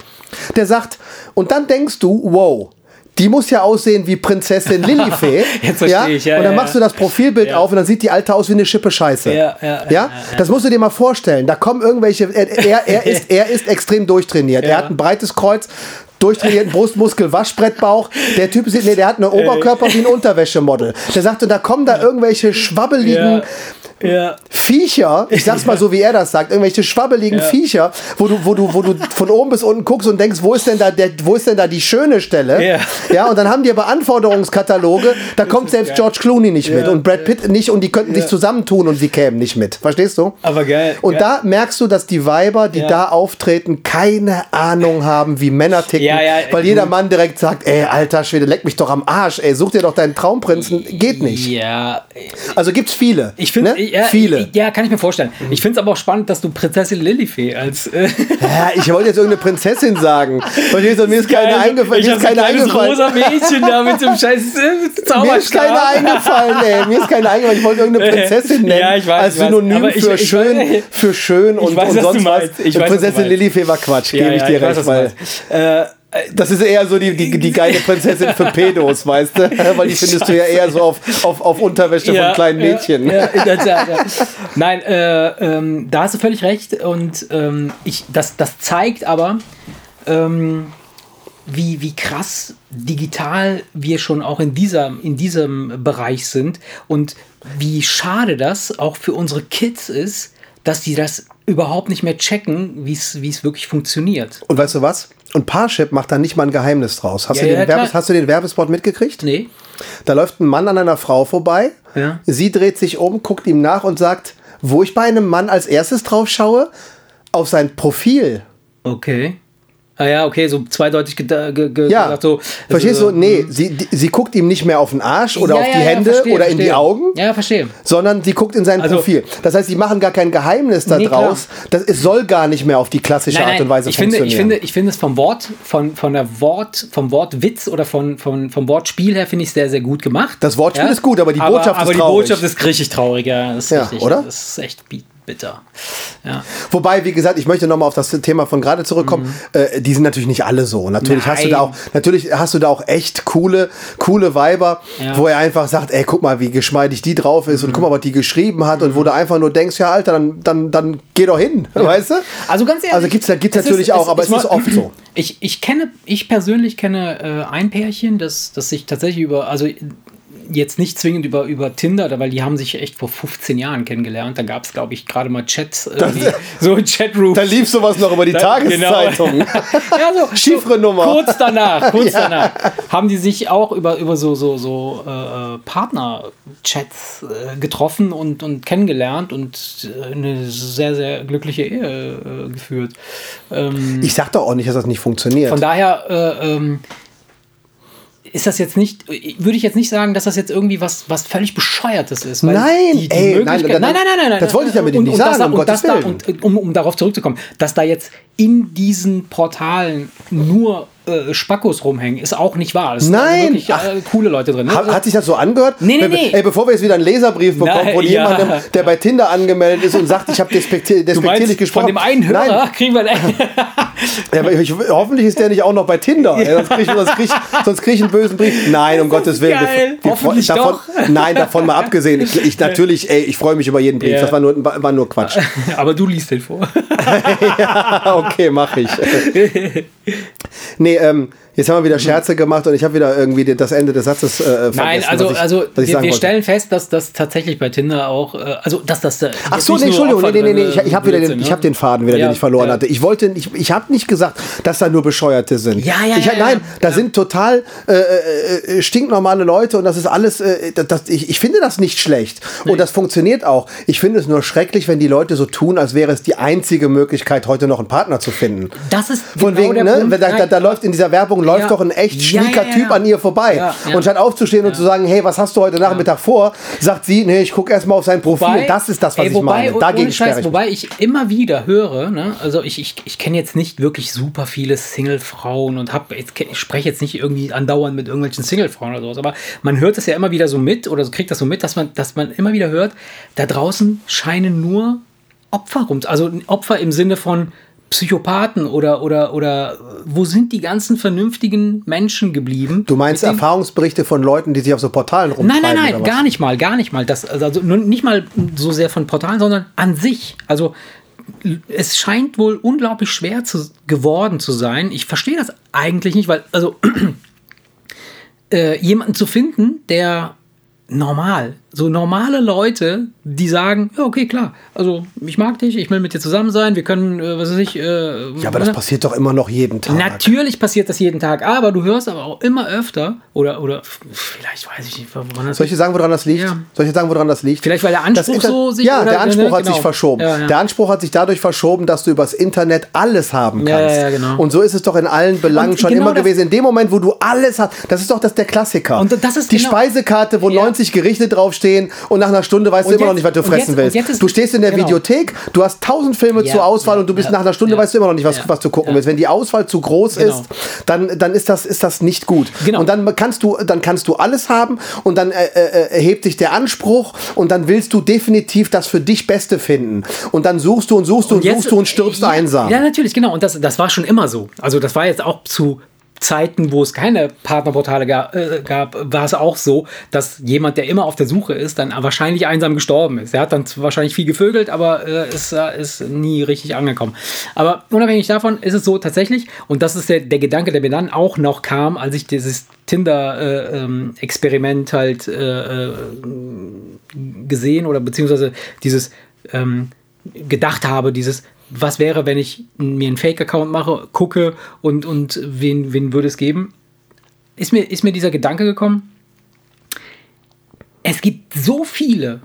der sagt, und dann denkst du, wow, die muss ja aussehen wie Prinzessin <laughs> Lilifee. Jetzt verstehe ich, ja, Und dann ja, machst du ja. das Profilbild Ja. auf und dann sieht die Alte aus wie eine Schippe Scheiße. Ja, ja, ja, ja, Das musst du dir mal vorstellen. Da kommen irgendwelche, er, er, er, ist, er ist extrem durchtrainiert. Er Ja. hat ein breites Kreuz, durchtrainierten Brustmuskel, Waschbrettbauch. Der Typ sieht, nee, der hat einen Oberkörper wie ein Unterwäschemodel. Der sagt, und da kommen da irgendwelche schwabbeligen ja. Ja. Viecher, ich sag's mal so, wie er das sagt, irgendwelche schwabbeligen Viecher, wo du, wo du, wo du von oben bis unten guckst und denkst, wo ist denn da der, wo ist denn da die schöne Stelle? Ja. ja und dann haben die aber Anforderungskataloge, da kommt selbst geil. George Clooney nicht mit Ja, und Brad Pitt nicht und die könnten sich zusammentun und sie kämen nicht mit. Verstehst du? Aber geil. Und ja. da merkst du, dass die Weiber, die Ja. da auftreten, keine Ahnung haben, wie Männer ticken. Ja, ja, weil jeder. Mann direkt sagt, ey, alter Schwede, leck mich doch am Arsch, ey, such dir doch deinen Traumprinzen. Geht nicht. Ja, Also gibt's viele. ich finde, ne? Ja, viele. ich- Ja, kann ich mir vorstellen. Ich finde es aber auch spannend, dass du Prinzessin Lilifee als. Äh, Ja, ich wollte jetzt irgendeine Prinzessin sagen. Verstehst du, mir ist keine eingefallen. Ich Mir ist ein keine kleines eingefallen. rosa Mädchen da mit dem scheiß äh, Zauberstab. Mir ist keine eingefallen, ey. Mir ist keine eingefallen. Ich wollte irgendeine <laughs> Prinzessin nennen. Ja, ich weiß, als ich. Synonym ich- für, ich schön, weiß- für schön und, weiß, und sonst was. Ich was du Prinzessin. Lilifee war Quatsch, Ja, gebe ich dir ich weiß, recht. was. Äh, das ist eher so die, die, die <laughs> geile Prinzessin für Pedos, weißt du? <laughs> Weil die findest du ja eher so auf, auf, auf Unterwäsche von kleinen Mädchen. Ja, <laughs> ja, in der Tat, ja. Nein, äh, ähm, da hast du völlig recht. Und ähm, ich, das, das zeigt aber, ähm, wie, wie krass digital wir schon auch in, dieser, in diesem Bereich sind und wie schade das auch für unsere Kids ist, dass die das überhaupt nicht mehr checken, wie es wirklich funktioniert. Und weißt du was? Und Parship macht da nicht mal ein Geheimnis draus. Hast, Ja, du, den ja. Werbes, hast du den Werbespot mitgekriegt? Nee. Da läuft ein Mann an einer Frau vorbei. Ja. Sie dreht sich um, guckt ihm nach und sagt, wo ich bei einem Mann als erstes drauf schaue, auf sein Profil. Okay. Ah ja, okay, so zweideutig ge ge Ja, gesagt, so. verstehst du? Nee, sie, die, sie guckt ihm nicht mehr auf den Arsch oder Ja, auf die ja, Hände verstehe, oder in die verstehe. Augen, Ja, verstehe. sondern sie guckt in sein Also- Profil. Das heißt, sie machen gar kein Geheimnis Nee, daraus. das, es soll gar nicht mehr auf die klassische Art und Weise ich finde, funktionieren. ich finde, ich finde es vom Wort, von, von der Wort, vom Wortwitz oder von, von, vom Wortspiel her finde ich sehr, sehr gut gemacht. Das Wortspiel ist gut, aber die Botschaft ist aber die traurig. Botschaft ist richtig traurig, ja. Das ist Ja, richtig, oder? Das ist echt bitter. Ja. Wobei, wie gesagt, ich möchte nochmal auf das Thema von gerade zurückkommen. Äh, die sind natürlich nicht alle so. Natürlich hast du da Mhm. Nein. auch, natürlich hast du da auch echt coole, coole Weiber, Ja. wo er einfach sagt, ey, guck mal, wie geschmeidig die drauf ist Mhm. und guck mal, was die geschrieben hat und wo du einfach nur denkst, ja, Alter, dann, dann, dann geh doch hin, weißt du? Also ganz ehrlich. Also gibt's da- gibt's es natürlich auch, aber es ist mal- oft so. <clears throat> Ich, ich kenne, ich persönlich kenne äh, ein Pärchen, das, das sich tatsächlich über, also jetzt nicht zwingend über, über Tinder, weil die haben sich echt vor 15 Jahren kennengelernt. Da gab es, glaube ich, gerade mal Chats, irgendwie, <laughs> so Chatrooms. Da lief sowas noch über die Da- Tageszeitung. <laughs> ja, so, Chiffrenummer. So kurz danach, kurz <laughs> danach haben die sich auch über, über so, so, so äh, Partner-Chats äh, getroffen und, und kennengelernt und äh, eine sehr, sehr glückliche Ehe äh, geführt. Ähm, Ich sag doch auch nicht, dass das nicht funktioniert. von daher äh, ähm, ist das jetzt nicht, würde ich jetzt nicht sagen, dass das jetzt irgendwie was, was völlig Bescheuertes ist. Nein, ey, nein, nein, nein, nein, nein, nein. das wollte ich damit und, nicht und sagen, dass da- um und Gottes dass da, Willen. und, um, um darauf zurückzukommen, dass da jetzt in diesen Portalen nur äh, Spackos rumhängen, ist auch nicht wahr. Es sind Nein, also wirklich äh, coole Leute drin. Ne? Hat, hat sich das so angehört? Nee, nee, nee. Ey, bevor wir jetzt wieder einen Leserbrief bekommen Nein, von ja. jemandem, der bei Tinder angemeldet ist und sagt, ich habe despektier despektierlich gesprochen. von dem einen Hörer Nein, kriegen wir <laughs> ja, aber ich, hoffentlich ist der nicht auch noch bei Tinder. <laughs> Ja. sonst kriege ich, krieg ich, sonst krieg ich einen bösen Brief. Nein, um Gottes Willen. Wir- geil. wir- Hoffentlich davon, doch. <laughs> Nein, davon mal abgesehen. Ich, ich natürlich, ey, ich freue mich über jeden Brief. Ja. Das war nur, war, nur Quatsch. Aber du liest den vor. okay, mache ich. nee, ähm, jetzt haben wir wieder Scherze gemacht und ich habe wieder irgendwie das Ende des Satzes äh, vergessen. Nein, also, ich, also wir, wir stellen fest, dass das tatsächlich bei Tinder auch, äh, also dass das. Äh, Ach so, nee, Entschuldigung, Opfer nee, nee, nee, ich, ich habe wieder den, ich ne? hab den Faden wieder, Ja, den ich verloren ja. hatte. Ich wollte, ich, ich habe nicht gesagt, dass da nur Bescheuerte sind. Ja, ja, ich, ja. Nein, da sind total äh, äh, äh, stinknormale Leute und das ist alles, äh, das, das, ich, ich finde das nicht schlecht und das funktioniert auch. Ich finde es nur schrecklich, wenn die Leute so tun, als wäre es die einzige Möglichkeit, heute noch einen Partner zu finden. Das ist Von genau wegen, ne? Da, da, da läuft in dieser Werbung läuft Ja. doch ein echt schnieker Typ an ihr vorbei. Und statt aufzustehen und zu sagen, hey, was hast du heute Nachmittag vor, sagt sie, nee, ich gucke erstmal auf sein Profil. das ist das, was ey, ich wobei, meine. oh- Dagegen ohne sperre Scheiß, ich. Wobei ich immer wieder höre, ne, also ich, ich, ich kenne jetzt nicht wirklich super viele Single-Frauen und hab, jetzt, ich spreche jetzt nicht irgendwie andauernd mit irgendwelchen Single-Frauen oder sowas, aber man hört es ja immer wieder so mit oder kriegt das so mit, dass man, dass man immer wieder hört, da draußen scheinen nur Opfer rum, also Opfer im Sinne von Psychopathen oder, oder, oder wo sind die ganzen vernünftigen Menschen geblieben? Du meinst Erfahrungsberichte von Leuten, die sich auf so Portalen rumtreiben? Nein, nein, nein, gar nicht mal, gar nicht mal. Das, also nur nicht mal so sehr von Portalen, sondern an sich. Also es scheint wohl unglaublich schwer zu, geworden zu sein. Ich verstehe das eigentlich nicht, weil, also <clears throat> äh, jemanden zu finden, der normal, so normale Leute, die sagen, ja, okay, klar, also ich mag dich, ich will mit dir zusammen sein, wir können, äh, was weiß ich, äh, Ja, aber das ne? passiert doch immer noch jeden Tag. Natürlich passiert das jeden Tag, aber du hörst aber auch immer öfter, oder, oder vielleicht weiß ich nicht, woran das Soll ich dir sagen, woran das liegt? Ja. Soll ich dir sagen, woran das liegt? Vielleicht, weil der Anspruch Inter- so sich. Ja, oder- der Anspruch ne, hat genau. sich verschoben. Ja, ja. Der Anspruch hat sich dadurch verschoben, dass du übers Internet alles haben kannst. ja, genau. Und so ist es doch in allen Belangen Und schon genau immer gewesen. In dem Moment, wo du alles hast, das ist doch das der Klassiker. Und das ist Die genau- Speisekarte, wo Ja. 90 Gerichte draufstehen und nach einer Stunde weißt Und du immer noch jetzt- nicht, was du und fressen jetzt- willst. und jetzt du stehst in der genau. Videothek, du hast tausend Filme Ja, zur Auswahl ja, und du bist ja, nach einer Stunde weißt du immer noch nicht, was, was du gucken willst. Wenn die Auswahl zu groß Genau. ist, dann, dann ist das, ist das nicht gut. Genau. Und dann kannst du, dann kannst du alles haben und dann äh, äh, erhebt sich der Anspruch und dann willst du definitiv das für dich Beste finden. Und dann suchst du und suchst du und, jetzt- suchst du und stirbst einsam. Ja, natürlich, genau. Und das, das war schon immer so. Also das war jetzt auch zu Zeiten, wo es keine Partnerportale ga, äh, gab, war es auch so, dass jemand, der immer auf der Suche ist, dann wahrscheinlich einsam gestorben ist. Er hat dann wahrscheinlich viel gevögelt, aber äh, ist, äh, ist nie richtig angekommen. Aber unabhängig davon ist es so tatsächlich, und das ist der, der Gedanke, der mir dann auch noch kam, als ich dieses Tinder-Experiment halt äh, äh, gesehen oder beziehungsweise dieses ähm, gedacht habe, dieses, was wäre, wenn ich mir einen Fake-Account mache, gucke und, und wen, wen würde es geben, ist mir, ist mir dieser Gedanke gekommen, es gibt so viele,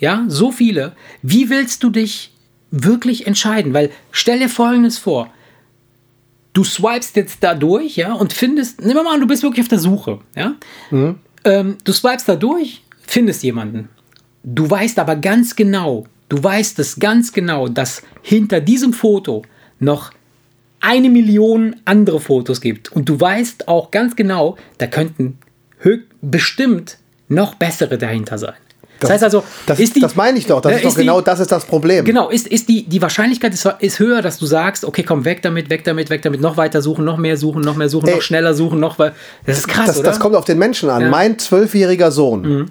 ja, so viele. Wie willst du dich wirklich entscheiden? Weil stell dir Folgendes vor. Du swipest jetzt da durch, ja, und findest, nimm mal an, du bist wirklich auf der Suche, ja. Mhm. Ähm, du swipest da durch, findest jemanden. Du weißt aber ganz genau, du weißt es ganz genau, dass hinter diesem Foto noch eine Million andere Fotos gibt. Und du weißt auch ganz genau, da könnten bestimmt noch bessere dahinter sein. Das, das heißt also, das, die, das meine ich doch, das ist, ist doch genau das ist das Problem. Genau, ist, ist die, die Wahrscheinlichkeit ist, ist höher, dass du sagst, okay, komm, weg damit, weg damit, weg damit, noch weiter suchen, noch mehr suchen, noch mehr suchen, Ey, noch schneller suchen, noch weil Das ist krass, das, oder? Das kommt auf den Menschen an. Ja. Mein zwölfjähriger Sohn mhm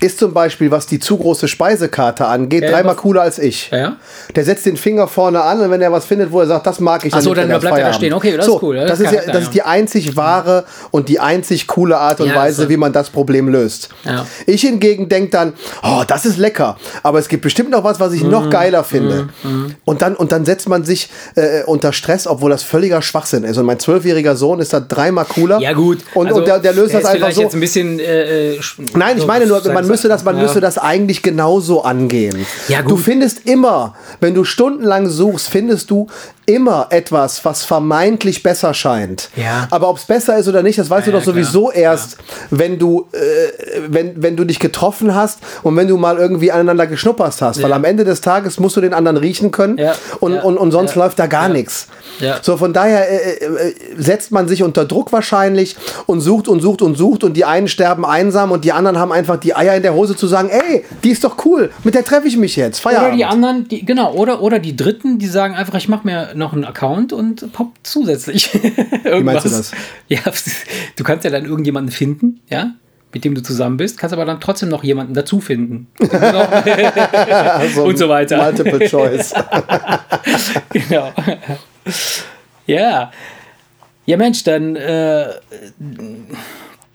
ist zum Beispiel, was die zu große Speisekarte angeht, ja, dreimal cooler als ich. Ja? Der setzt den Finger vorne an und wenn er was findet, wo er sagt, das mag ich, dann, Achso, dann bleibt er da stehen. Okay, das so, ist cool. Das, das ist, ja, das ist die einzig wahre und die einzig coole Art und Weise, so. wie man das Problem löst. Ich hingegen denke dann, oh, das ist lecker, aber es gibt bestimmt noch was, was ich mm, noch geiler finde. Mm, mm. Und, dann, und dann setzt man sich äh, unter Stress, obwohl das völliger Schwachsinn ist. Und mein zwölfjähriger Sohn ist da dreimal cooler. Ja, gut. Und, also, und der, der löst das einfach so. Jetzt ein bisschen, äh, äh Nein, ich meine nur, man man müsste das, man ja. müsste das eigentlich genauso angehen. Ja, gut. Du findest immer, wenn du stundenlang suchst, findest du immer etwas, was vermeintlich besser scheint. Ja. Aber ob es besser ist oder nicht, das weißt ja, du doch sowieso klar. erst, wenn du, äh, wenn, wenn du dich getroffen hast und wenn du mal irgendwie aneinander geschnuppert hast. Weil am Ende des Tages musst du den anderen riechen können und, und, und sonst läuft da gar nichts. So, von daher äh, äh, setzt man sich unter Druck wahrscheinlich und sucht und sucht und sucht und die einen sterben einsam und die anderen haben einfach die Eier in der Hose zu sagen, ey, die ist doch cool, mit der treffe ich mich jetzt. Feierabend. Oder die anderen, die, genau, oder, oder die Dritten, die sagen einfach, ich mache mir noch einen Account und poppt zusätzlich <laughs> Wie meinst du das? Ja, du kannst ja dann irgendjemanden finden, ja, mit dem du zusammen bist, kannst aber dann trotzdem noch jemanden dazu finden. <laughs> also <laughs> und so weiter. Multiple Choice. genau. Ja. Ja, Mensch, dann äh,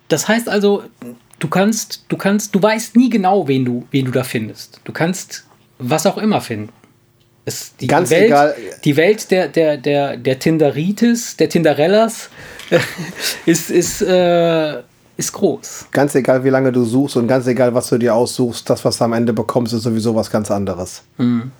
das heißt also, du kannst, du kannst, du weißt nie genau, wen du, wen du da findest. Du kannst was auch immer finden. Es, die, Ganz Welt, egal. Die Welt der, der, der, der Tinderitis, der Tinderellas <laughs> ist, ist, äh, ist groß. Ganz egal, wie lange du suchst und ganz egal, was du dir aussuchst, das, was du am Ende bekommst, ist sowieso was ganz anderes. Mhm.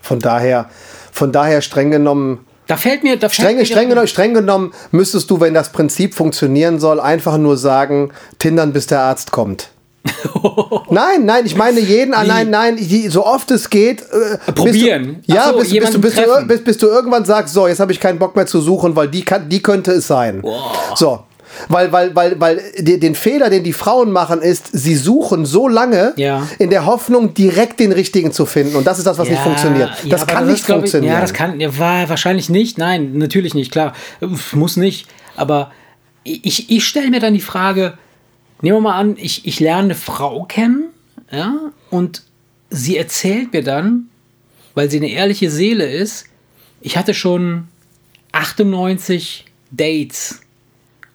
Von daher, von daher streng genommen. Da fällt mir, da streng, fällt streng, genommen, streng genommen müsstest du, wenn das Prinzip funktionieren soll, einfach nur sagen, tindern, bis der Arzt kommt. <laughs> nein, nein, ich meine jeden, Wie? nein, nein, die, so oft es geht. Äh, Probieren. Du, ja, so, bis, bis, du, bis, du, bis, du irgendwann sagst, so, jetzt habe ich keinen Bock mehr zu suchen, weil die, kann, die könnte es sein. Wow. So. Weil, weil, weil, weil den Fehler, den die Frauen machen, ist, sie suchen so lange ja. in der Hoffnung, direkt den richtigen zu finden. Und das ist das, was ja, nicht funktioniert. Das kann das nicht funktionieren. ja, das kann, ja, wahrscheinlich nicht. Nein, natürlich nicht, klar. Muss nicht. Aber ich, ich stelle mir dann die Frage, nehmen wir mal an, ich, ich lerne eine Frau kennen, ja, und sie erzählt mir dann, weil sie eine ehrliche Seele ist, ich hatte schon 98 Dates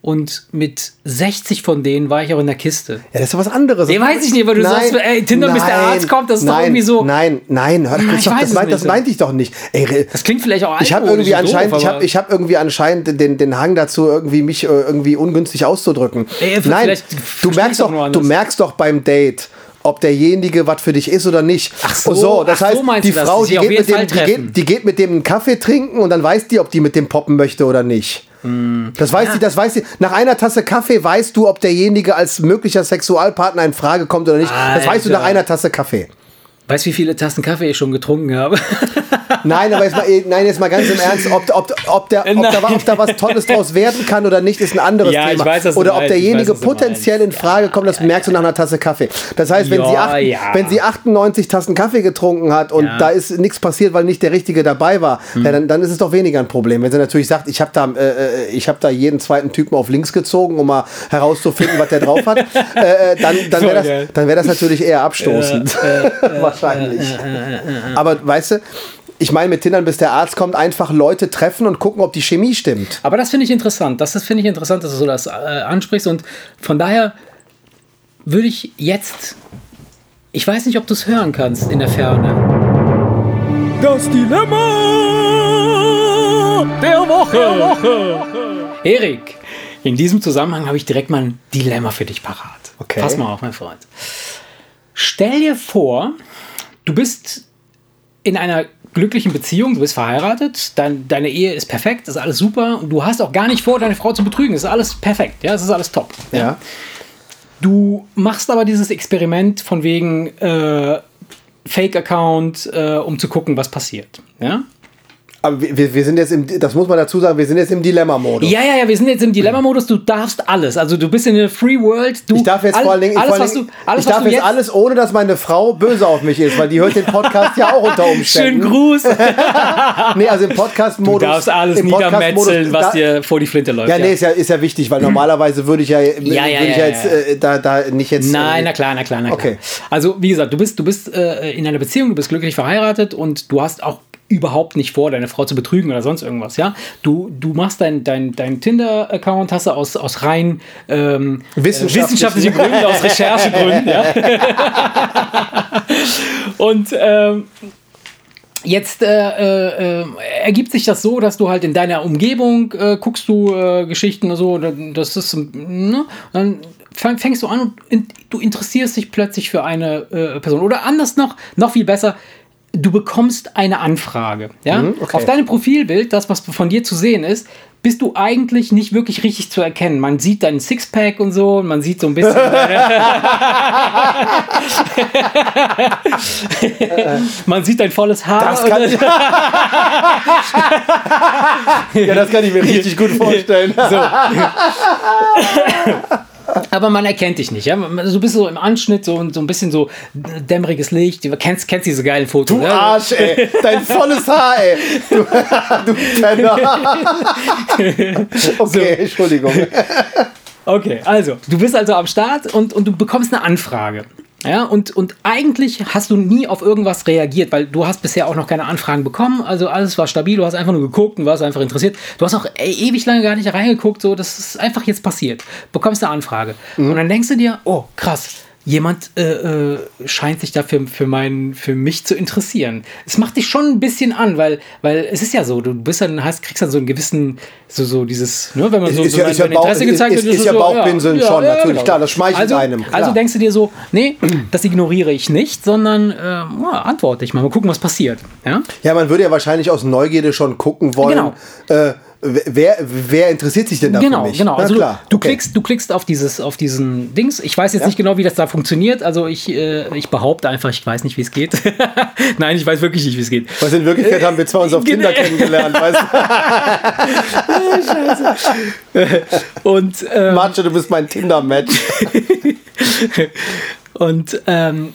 und mit 60 von denen war ich auch in der Kiste. Ja, das ist was anderes. Nee, weiß ich nicht, weil du nein, sagst, ey, Tinder, nein, bis der Arzt kommt, das ist nein, doch irgendwie so. Nein, nein, hör, ja, doch, das, meint, das meinte ich doch nicht. Ey, das klingt vielleicht auch Ich habe irgendwie, anscheinend, doof, ich hab, ich hab irgendwie anscheinend den, den Hang dazu, irgendwie mich äh, irgendwie ungünstig auszudrücken. Ey, nein, du merkst, doch, du merkst doch beim Date, ob derjenige was für dich ist oder nicht. Ach so, so das ach heißt, so die Frau, die geht, mit dem, die, geht, die geht mit dem einen Kaffee trinken und dann weiß die, ob die mit dem poppen möchte oder nicht. Das weiß ja. sie, das weiß sie. Nach einer Tasse Kaffee weißt du, ob derjenige als möglicher Sexualpartner in Frage kommt oder nicht. Alter. Das weißt du nach einer Tasse Kaffee. Weißt du, wie viele Tassen Kaffee ich schon getrunken habe? <laughs> Nein, aber jetzt mal, nein, jetzt mal ganz im Ernst, ob, ob, ob, der, ob, da, ob da was Tolles draus werden kann oder nicht, ist ein anderes ja, Thema. Ich weiß, oder ob derjenige weiß, potenziell in Frage kommt, das merkst du nach einer Tasse Kaffee. Das heißt, wenn, ja, sie, acht, ja. wenn sie 98 Tassen Kaffee getrunken hat und da ist nichts passiert, weil nicht der Richtige dabei war, hm. dann, dann ist es doch weniger ein Problem. Wenn sie natürlich sagt, ich habe da, äh, äh hab da jeden zweiten Typen auf links gezogen, um mal herauszufinden, was der drauf hat, <laughs> äh, äh dann, dann wäre das, wär das natürlich eher abstoßend. <laughs> Wahrscheinlich. Aber weißt du, ich meine, mit Tindern, bis der Arzt kommt, einfach Leute treffen und gucken, ob die Chemie stimmt. Aber das finde ich interessant. Das, finde ich interessant, dass du so das äh, ansprichst. Und von daher würde ich jetzt, ich weiß nicht, ob du es hören kannst in der Ferne. Das Dilemma der Woche. Der Woche. Erik, in diesem Zusammenhang habe ich direkt mal ein Dilemma für dich parat. Okay. Pass mal auf, mein Freund. Stell dir vor, du bist in einer glücklichen Beziehung, du bist verheiratet, dein, deine Ehe ist perfekt, ist alles super und du hast auch gar nicht vor, deine Frau zu betrügen. Es ist alles perfekt, ja, es ist alles top. Ja. Du machst aber dieses Experiment von wegen äh, Fake-Account, äh, um zu gucken, was passiert. Ja? Aber wir, wir sind jetzt im, das muss man dazu sagen, wir sind jetzt im Dilemma-Modus. Ja, ja, ja, wir sind jetzt im Dilemma-Modus. Du darfst alles. Also du bist in der Free World. Du, Ich darf jetzt all- vor allen Dingen, alles, was du, alles, ich darf du jetzt, alles, ohne dass meine Frau böse auf mich ist, weil die hört den Podcast ja auch unter Schönen Umständen. Gruß. <laughs> Nee, also im Podcast-Modus. Du darfst alles niedermetzeln, was da- dir vor die Flinte läuft. Ja, nee, ist ja, ist ja wichtig, weil normalerweise würde ich ja, würde ja, ich ja, ja, ja, jetzt ja. Äh, da, da nicht jetzt. Nein, äh, na klar, na klar, na klar. Okay. Also, wie gesagt, du bist, du bist äh, in einer Beziehung, du bist glücklich verheiratet und du hast auch überhaupt nicht vor, deine Frau zu betrügen oder sonst irgendwas, ja? Du, du machst dein, dein, dein Tinder-Account, hast du aus, aus rein ähm, Wissenschaftlichen- wissenschaftlichen Gründen, aus Recherchegründen, ja? <laughs> und ähm, Jetzt äh, äh, ergibt sich das so, dass du halt in deiner Umgebung äh, guckst du äh, Geschichten so, das ist, ne? dann fängst du an und in, du interessierst dich plötzlich für eine äh, Person. Oder anders noch, noch viel besser, du bekommst eine Anfrage. Ja? Mhm, okay. Auf deinem Profilbild, das, was von dir zu sehen ist, bist du eigentlich nicht wirklich richtig zu erkennen. Man sieht deinen Sixpack und so, und man sieht so ein bisschen. <laughs> <laughs> man sieht dein volles Haar. Das kann ich, <laughs> ja, das kann ich mir richtig gut vorstellen. Aber man erkennt dich nicht, ja. Man- Du bist so im Anschnitt, so, so ein bisschen so dämmeriges Licht. Du kennst, kennst diese geilen Fotos. Du ja? Arsch, ey. Dein volles Haar, ey. Du, <laughs> du Penner. <laughs> Okay, Entschuldigung. <laughs> Okay, also, du bist also am Start und, und du bekommst eine Anfrage. Ja, und, und eigentlich hast du nie auf irgendwas reagiert, weil du hast bisher auch noch keine Anfragen bekommen. Also alles war stabil, du hast einfach nur geguckt und warst einfach interessiert. Du hast auch ewig lange gar nicht reingeguckt, so, das ist einfach jetzt passiert. Bekommst eine Anfrage. Und dann denkst du dir, oh, krass, jemand äh, äh, scheint sich dafür für, mein, für mich zu interessieren. Es macht dich schon ein bisschen an, weil, weil es ist ja so, du bist dann, hast, kriegst dann so einen gewissen, so, so dieses, ne, wenn man so, Ist so ja- ist ja Interesse Bauch- gezeigt ist- wird, ist ja so, Bauchpinseln schon, natürlich, klar, das schmeichelt also, einem, klar. Also denkst du dir so, nee, das ignoriere ich nicht, sondern äh, ja, antworte ich mal, mal gucken, was passiert. Ja? Ja, man würde ja wahrscheinlich aus Neugierde schon gucken wollen. Genau. Wer, wer interessiert sich denn da Genau, mich? genau. Na Also klar. du, okay. klickst, du klickst auf dieses, auf diesen Dings. Ich weiß jetzt Ja. nicht genau, wie das da funktioniert. Also ich, äh, ich behaupte einfach, ich weiß nicht, wie es geht. <laughs> Nein, ich weiß wirklich nicht, wie es geht. Was in Wirklichkeit haben wir zwar uns auf Genau. Tinder kennengelernt, weißt <laughs> Und du? ähm, Marce, du bist mein Tinder-Match. <laughs> Und ähm,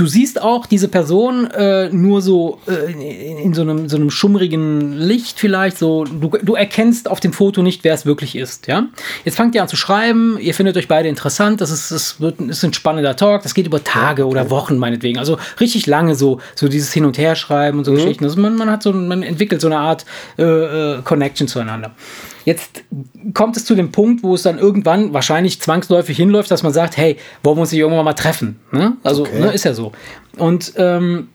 du siehst auch diese Person äh, nur so äh, in, in so, einem, so einem schummrigen Licht vielleicht. So, du, du erkennst auf dem Foto nicht, wer es wirklich ist. Ja? Jetzt fangt ihr an zu schreiben, ihr findet euch beide interessant, das ist, das wird, ist ein spannender Talk, das geht über Tage oder Wochen meinetwegen. Also richtig lange so, so dieses Hin- und Herschreiben und so Geschichten. Also man, man, hat so, man entwickelt so eine Art äh, äh, Connection zueinander. Jetzt kommt es zu dem Punkt, wo es dann irgendwann wahrscheinlich zwangsläufig hinläuft, dass man sagt, hey, wollen wir uns nicht irgendwann mal treffen? Ne? Also Okay. ne, ist ja so. Und ähm,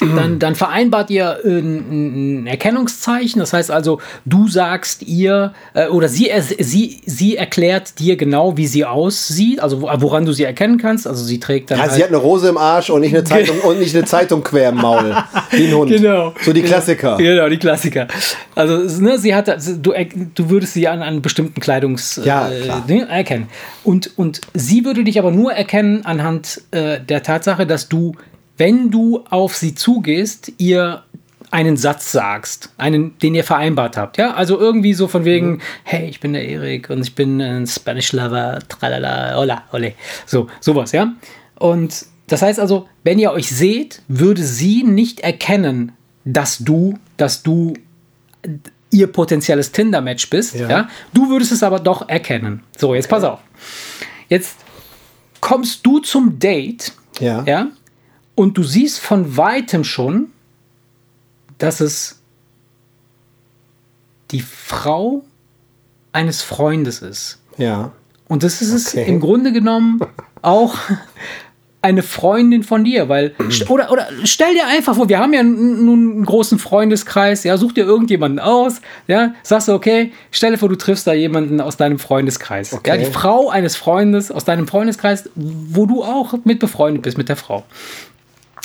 dann, dann vereinbart ihr ein, ein Erkennungszeichen. Das heißt also, du sagst ihr äh, oder sie, sie, sie erklärt dir genau, wie sie aussieht, also wo- woran du sie erkennen kannst. Also sie trägt dann. Ja, halt, sie hat eine Rose im Arsch und nicht eine Zeitung, und nicht eine <laughs> Zeitung quer im Maul. Ein Hund. Genau. So die Klassiker. Genau, die Klassiker. Also, ne, sie hat, du, du würdest sie an, an bestimmten Kleidungs Ja, äh. Dingen erkennen. Und, und sie würde dich aber nur erkennen anhand äh, der Tatsache, dass du, wenn du auf sie zugehst, ihr einen Satz sagst, einen, den ihr vereinbart habt, ja, also irgendwie so von wegen, Mhm. hey, ich bin der Erik und ich bin ein Spanish Lover, tralala, hola, ole, so, sowas, ja, und das heißt also, wenn ihr euch seht, würde sie nicht erkennen, dass du, dass du ihr potenzielles Tinder-Match bist. Ja. Ja. Du würdest es aber doch erkennen. So, jetzt pass auf. Jetzt kommst du zum Date, Ja. ja, und du siehst von weitem schon, dass es die Frau eines Freundes ist. Ja. Und das ist es Okay. im Grunde genommen <laughs> auch eine Freundin von dir, weil oder oder stell dir einfach vor, wir haben ja nun einen großen Freundeskreis, ja, such dir irgendjemanden aus, ja, sagst du okay, stell dir vor, du triffst da jemanden aus deinem Freundeskreis, Okay. ja, die Frau eines Freundes aus deinem Freundeskreis, wo du auch mit befreundet bist mit der Frau.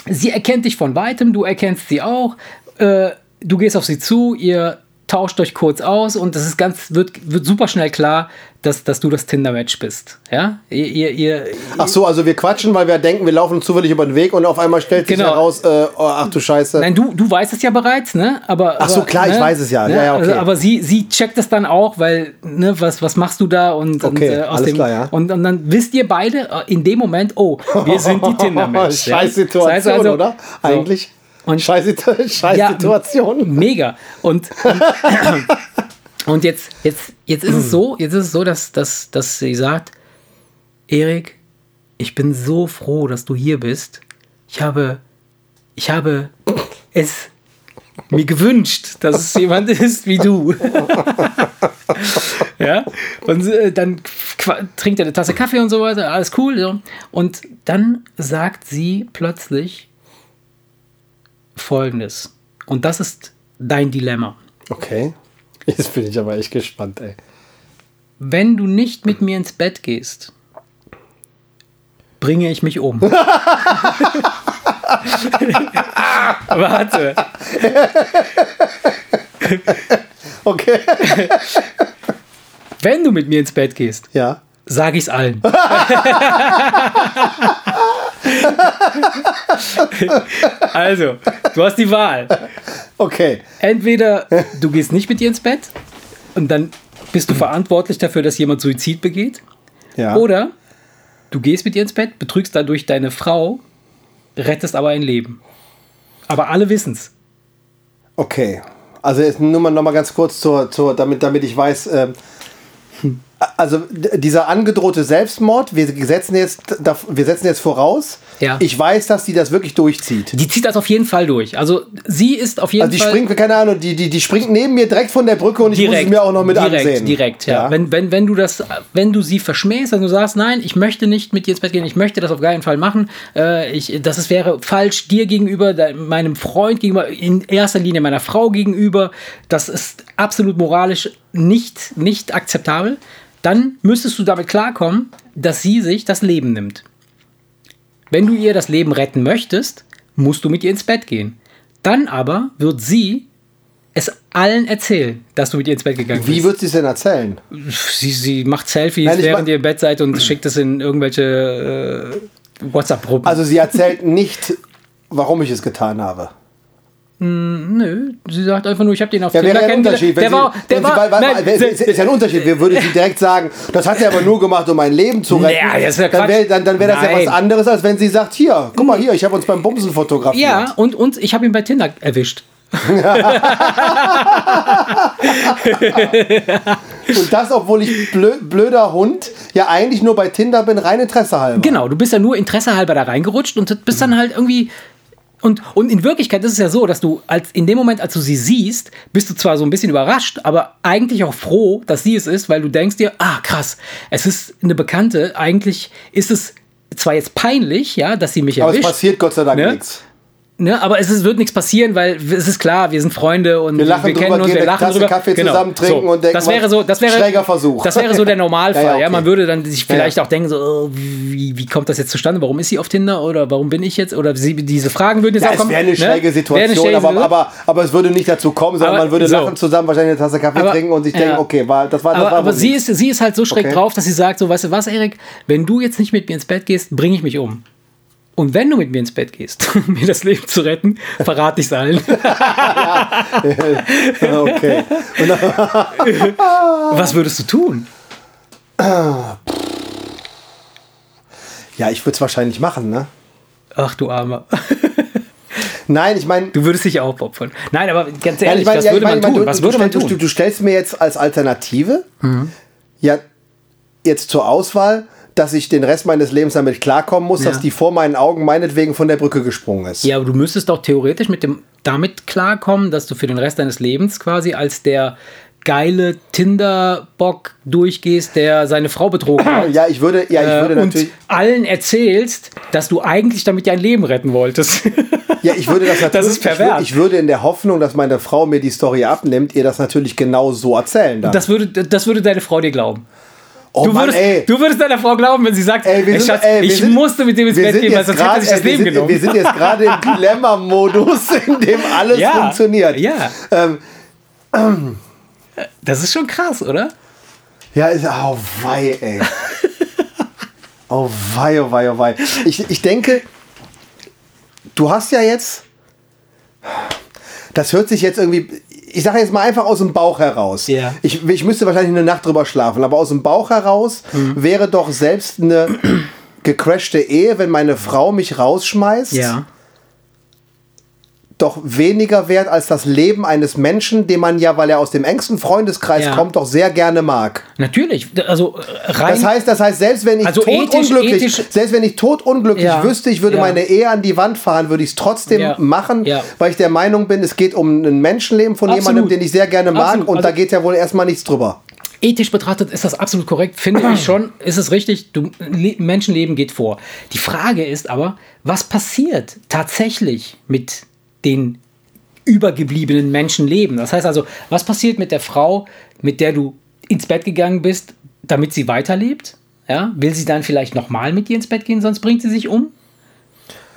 Sie erkennt dich von weitem, du erkennst sie auch. Äh, du gehst auf sie zu, ihr tauscht euch kurz aus und das ist ganz, wird, wird super schnell klar, dass, dass du das Tinder-Match bist. Ja? Ihr, ihr, ihr, Ach so, also wir quatschen, weil wir denken, wir laufen zufällig über den Weg und auf einmal stellt sich Genau. heraus, äh, oh, ach du Scheiße. Nein, du, du weißt es ja bereits, ne? Aber, Ach so, aber, klar, ich ne? weiß es ja. Ne? Ja, ja, okay. also, aber sie, sie checkt es dann auch, weil, ne, was, was machst du da? Und, Okay, und, äh, aus dem, klar, ja. und, und dann wisst ihr beide äh, in dem Moment, oh, wir sind die <laughs> Tinder-Match. Scheiß Situation, Das heißt also, oder? so. Und- Scheiß, <laughs> Scheiß Ja, Situation. Mega. Und, und, und jetzt, jetzt, jetzt ist es so, jetzt ist es so, dass, dass, dass sie sagt, Erik, ich bin so froh, dass du hier bist. Ich habe, ich habe es mir gewünscht, dass es jemand <laughs> ist wie du. <laughs> ja, und äh, dann trinkt er eine Tasse Kaffee und so weiter, alles cool. So. Und dann sagt sie plötzlich Folgendes. Und das ist dein Dilemma. Okay. Jetzt bin ich aber echt gespannt, ey. Wenn du nicht mit mir ins Bett gehst, bringe ich mich um. <laughs> Warte. Okay. Wenn du mit mir ins Bett gehst, Ja. sage ich es allen. <laughs> <laughs> also, du hast die Wahl. Okay. Entweder du gehst nicht mit ihr ins Bett und dann bist du verantwortlich dafür, dass jemand Suizid begeht. Ja. Oder du gehst mit ihr ins Bett, betrügst dadurch deine Frau, rettest aber ein Leben. Aber alle wissen's. Okay. Also jetzt nur mal noch mal ganz kurz zur, zur damit, damit ich weiß. Ähm, also dieser angedrohte Selbstmord, wir setzen jetzt, wir setzen jetzt voraus. Ja. Ich weiß, dass die das wirklich durchzieht. Die zieht das auf jeden Fall durch. Also sie ist auf jeden Also die Fall. springt, keine Ahnung, die, die, die springt neben mir direkt von der Brücke und ich muss es mir auch noch mit direkt, ansehen. Direkt, ja. Wenn, wenn, wenn du das, wenn du sie verschmähst, wenn du sagst, nein, ich möchte nicht mit dir ins Bett gehen, ich möchte das auf keinen Fall machen, äh, ich, das ist, wäre falsch dir gegenüber, meinem Freund gegenüber, in erster Linie meiner Frau gegenüber, das ist absolut moralisch nicht, nicht akzeptabel, dann müsstest du damit klarkommen, dass sie sich das Leben nimmt. Wenn du ihr das Leben retten möchtest, musst du mit ihr ins Bett gehen. Dann aber wird sie es allen erzählen, dass du mit ihr ins Bett gegangen Wie bist. wird sie es denn erzählen? Sie, sie macht Selfies, Nein, während ihr im Bett seid und schickt es in irgendwelche äh, WhatsApp-Gruppen. Also sie erzählt nicht, warum ich es getan habe. Nö, sie sagt einfach nur, ich habe den auf Ja, Tinder ja Unterschied. Der wenn war, sie, der war, sie, nein, weil, sie- ist ja ein Unterschied. Wir würde sie direkt sagen, das hat sie aber nur gemacht, um mein Leben zu <laughs> retten. Ja, das ja dann wäre dann, dann wär das ja Nein. was anderes, als wenn sie sagt, hier, guck mal hier, ich habe uns beim Bumsen fotografiert. ja, und, und ich habe ihn bei Tinder erwischt. <laughs> Und das, obwohl ich blö, blöder Hund ja eigentlich nur bei Tinder bin, rein Interesse halber. Genau, du bist ja nur Interesse halber da reingerutscht und bist dann halt irgendwie. Und, und in Wirklichkeit ist es ja so, dass du als in dem Moment, als du sie siehst, bist du zwar so ein bisschen überrascht, aber eigentlich auch froh, dass sie es ist, weil du denkst dir, ah krass, es ist eine Bekannte. Eigentlich ist es zwar jetzt peinlich, ja, dass sie mich Aber es erwischt. passiert Gott sei Dank Ne? nichts. Ne, aber es ist, wird nichts passieren, weil es ist klar, wir sind Freunde und Wir lachen kennen drüber, uns, gehen wir eine lachen Tasse drüber. Kaffee Genau. zusammen trinken und denken, das wäre so, das wäre schräger Versuch. Das wäre so der <laughs> Normalfall. Ja, ja, ja, okay. man würde dann sich vielleicht Ja. auch denken, so, oh, wie, wie kommt das jetzt zustande? Warum ist sie auf Tinder oder warum bin ich jetzt? Oder sie, diese Fragen würden jetzt Ja, auch es kommen. wäre eine ne? schräge Wäre Situation, eine schräge aber, aber, aber es würde nicht dazu kommen, sondern Aber man würde so. lachen zusammen, wahrscheinlich eine Tasse Kaffee Aber- trinken und sich ja. denken, okay, war, das war das aber, war aber sie, ist, sie ist halt so schräg Okay. drauf, dass sie sagt, so, weißt du was, Erik, wenn du jetzt nicht mit mir ins Bett gehst, bringe ich mich um. Und wenn du mit mir ins Bett gehst, <laughs> um mir das Leben zu retten, verrate ich es allen. <laughs> okay. <laughs> Was würdest du tun? ja, ich würde es wahrscheinlich machen, ne? Ach du Armer. Nein, ich meine, Du würdest dich auch opfern. Nein, aber ganz Ja, ehrlich, ich mein, was ja, würde ich mein, man tun? Du, Was würde man tun? Du, du stellst mir jetzt als Alternative Mhm. ja jetzt zur Auswahl, dass ich den Rest meines Lebens damit klarkommen muss, Ja. dass die vor meinen Augen meinetwegen von der Brücke gesprungen ist. Ja, aber du müsstest doch theoretisch mit dem, damit klarkommen, dass du für den Rest deines Lebens quasi als der geile Tinder-Bock durchgehst, der seine Frau betrogen hat. Ja, ich würde, ja, ich würde äh, und natürlich. allen erzählst, dass du eigentlich damit dein Leben retten wolltest. <laughs> Ja, ich würde das natürlich. Das ist Ich, würde, pervers. ich würde in der Hoffnung, dass meine Frau mir die Story abnimmt, ihr das natürlich genau so erzählen darf. Das würde, das würde deine Frau dir glauben. Oh Du würdest, ey. du würdest deiner Frau glauben, wenn sie sagt, Ey, sind- Schatz, ey, ich sind- musste mit dem ins Bett gehen, weil sonst hätte grad- sich das Leben sind, genommen. Wir sind jetzt gerade im <laughs> Dilemma-Modus, in dem alles Ja, funktioniert. ja. Ähm, Das ist schon krass, oder? ja, ist, oh wei, ey. <laughs> Oh wei, oh wei, oh wei. Ich, ich denke, du hast ja jetzt, das hört sich jetzt irgendwie, ich sage jetzt mal einfach aus dem Bauch heraus. Ja. Ich, ich müsste wahrscheinlich eine Nacht drüber schlafen, aber aus dem Bauch heraus Mhm. wäre doch selbst eine <clears throat> gecrashte Ehe, wenn meine Frau mich rausschmeißt, doch weniger wert als das Leben eines Menschen, den man ja, weil er aus dem engsten Freundeskreis Ja. kommt, doch sehr gerne mag. Natürlich. Also äh, rein. Das heißt, das heißt, selbst wenn ich Also totunglücklich, selbst wenn ich totunglücklich Ja. wüsste, ich würde Ja. meine Ehe an die Wand fahren, würde ich es trotzdem machen, weil ich der Meinung bin, es geht um ein Menschenleben von Absolut. jemandem, den ich sehr gerne mag Absolut. und da Also- geht ja wohl erstmal nichts drüber. ethisch betrachtet ist das absolut korrekt, finde ich schon. Ist es richtig, du, Le Menschenleben geht vor. Die Frage ist aber, was passiert tatsächlich mit den übergebliebenen Menschenleben? Das heißt also, was passiert mit der Frau, mit der du ins Bett gegangen bist, damit sie weiterlebt? Ja? Will sie dann vielleicht nochmal mit dir ins Bett gehen, sonst bringt sie sich um?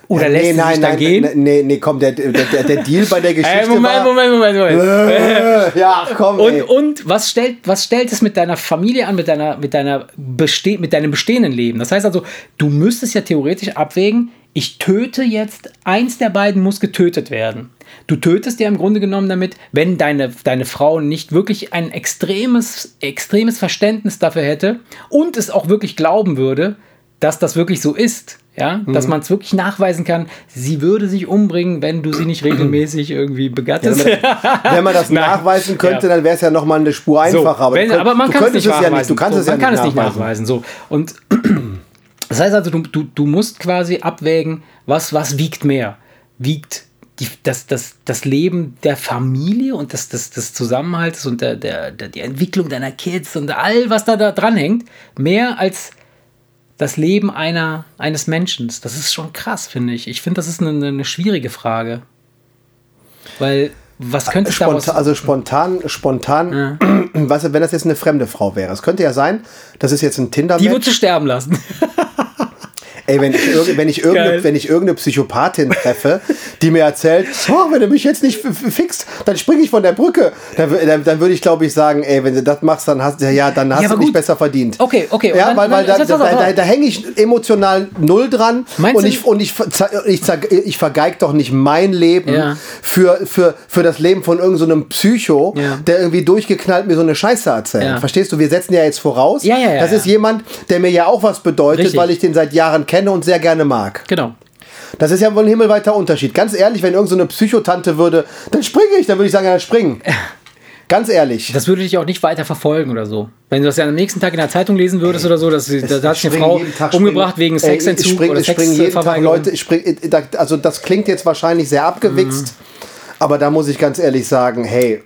Oder Ja, lässt sie sich dann gehen? Nee, nee, komm, der, der, der, Deal bei der <laughs> Geschichte Ey, Moment, war... Moment, Moment, Moment. Äh, ja, komm, Und, ey. und was, stellt, was stellt es mit deiner Familie an, mit, deiner, mit, deiner beste mit deinem bestehenden Leben? Das heißt also, du müsstest ja theoretisch abwägen, ich töte jetzt, eins der beiden muss getötet werden. Du tötest ja im Grunde genommen damit, wenn deine, deine Frau nicht wirklich ein extremes, extremes Verständnis dafür hätte und es auch wirklich glauben würde, dass das wirklich so ist. Ja, Mhm. dass man es wirklich nachweisen kann, sie würde sich umbringen, wenn du sie nicht <clears throat> regelmäßig irgendwie begattest. <laughs> Wenn man das Nein. nachweisen könnte, Ja. dann wäre es ja nochmal eine Spur So, einfacher. wenn, du, könnt- aber man kann es nicht ja nachweisen. nicht. Du kannst so, es ja man nicht kann es nicht nachweisen. nachweisen. So. Und das heißt also, du, du, du musst quasi abwägen, was, was wiegt mehr? Wiegt die, das, das, das Leben der Familie und das, das, des Zusammenhalts und der, der, der, die Entwicklung deiner Kids und all, was da, da dran hängt, mehr als das Leben einer, eines Menschen? Das ist schon krass, finde ich. Ich finde, das ist eine, eine schwierige Frage. Weil, was könnte es daraus... Spontan, also spontan, spontan, <clears throat> was, wenn das jetzt eine fremde Frau wäre. Es könnte ja sein, das ist jetzt ein tinder die würdest du sterben lassen. <laughs> Ey, wenn ich, irg- wenn, ich irgendeine, Geil. wenn ich irgendeine Psychopathin treffe, die mir erzählt, oh, wenn du mich jetzt nicht fixst, dann springe ich von der Brücke. Dann, dann, dann würde ich, glaube ich, sagen, ey, wenn du das machst, dann hast, ja, dann hast Ja, du aber dich gut. besser verdient. Okay, okay. Ja, dann- weil, weil da, dann- da, da, da, da hänge ich emotional null dran Meinst und ich, und ich, ich, ich vergeig doch nicht mein Leben Ja. für, für, für das Leben von irgendeinem so Psycho, Ja. der irgendwie durchgeknallt mir so eine Scheiße erzählt. Verstehst du? Wir setzen ja jetzt voraus, das ist jemand, der mir ja auch was bedeutet, Richtig. weil ich den seit Jahren kenne und sehr gerne mag. Genau. Das ist ja wohl ein himmelweiter Unterschied. Ganz ehrlich, wenn irgendeine so eine Psychotante würde, dann springe ich, dann würde ich sagen, ja, dann springen. <laughs> Ganz ehrlich. Das würde dich auch nicht weiter verfolgen oder so. Wenn du das ja am nächsten Tag in der Zeitung lesen würdest oder so, dass sie- da hat eine Frau umgebracht wegen Ey, Sexentzug ich spring, oder ich spring jeden Tag. Leute, ich spring, also das klingt jetzt wahrscheinlich sehr abgewichst, aber da muss ich ganz ehrlich sagen, hey,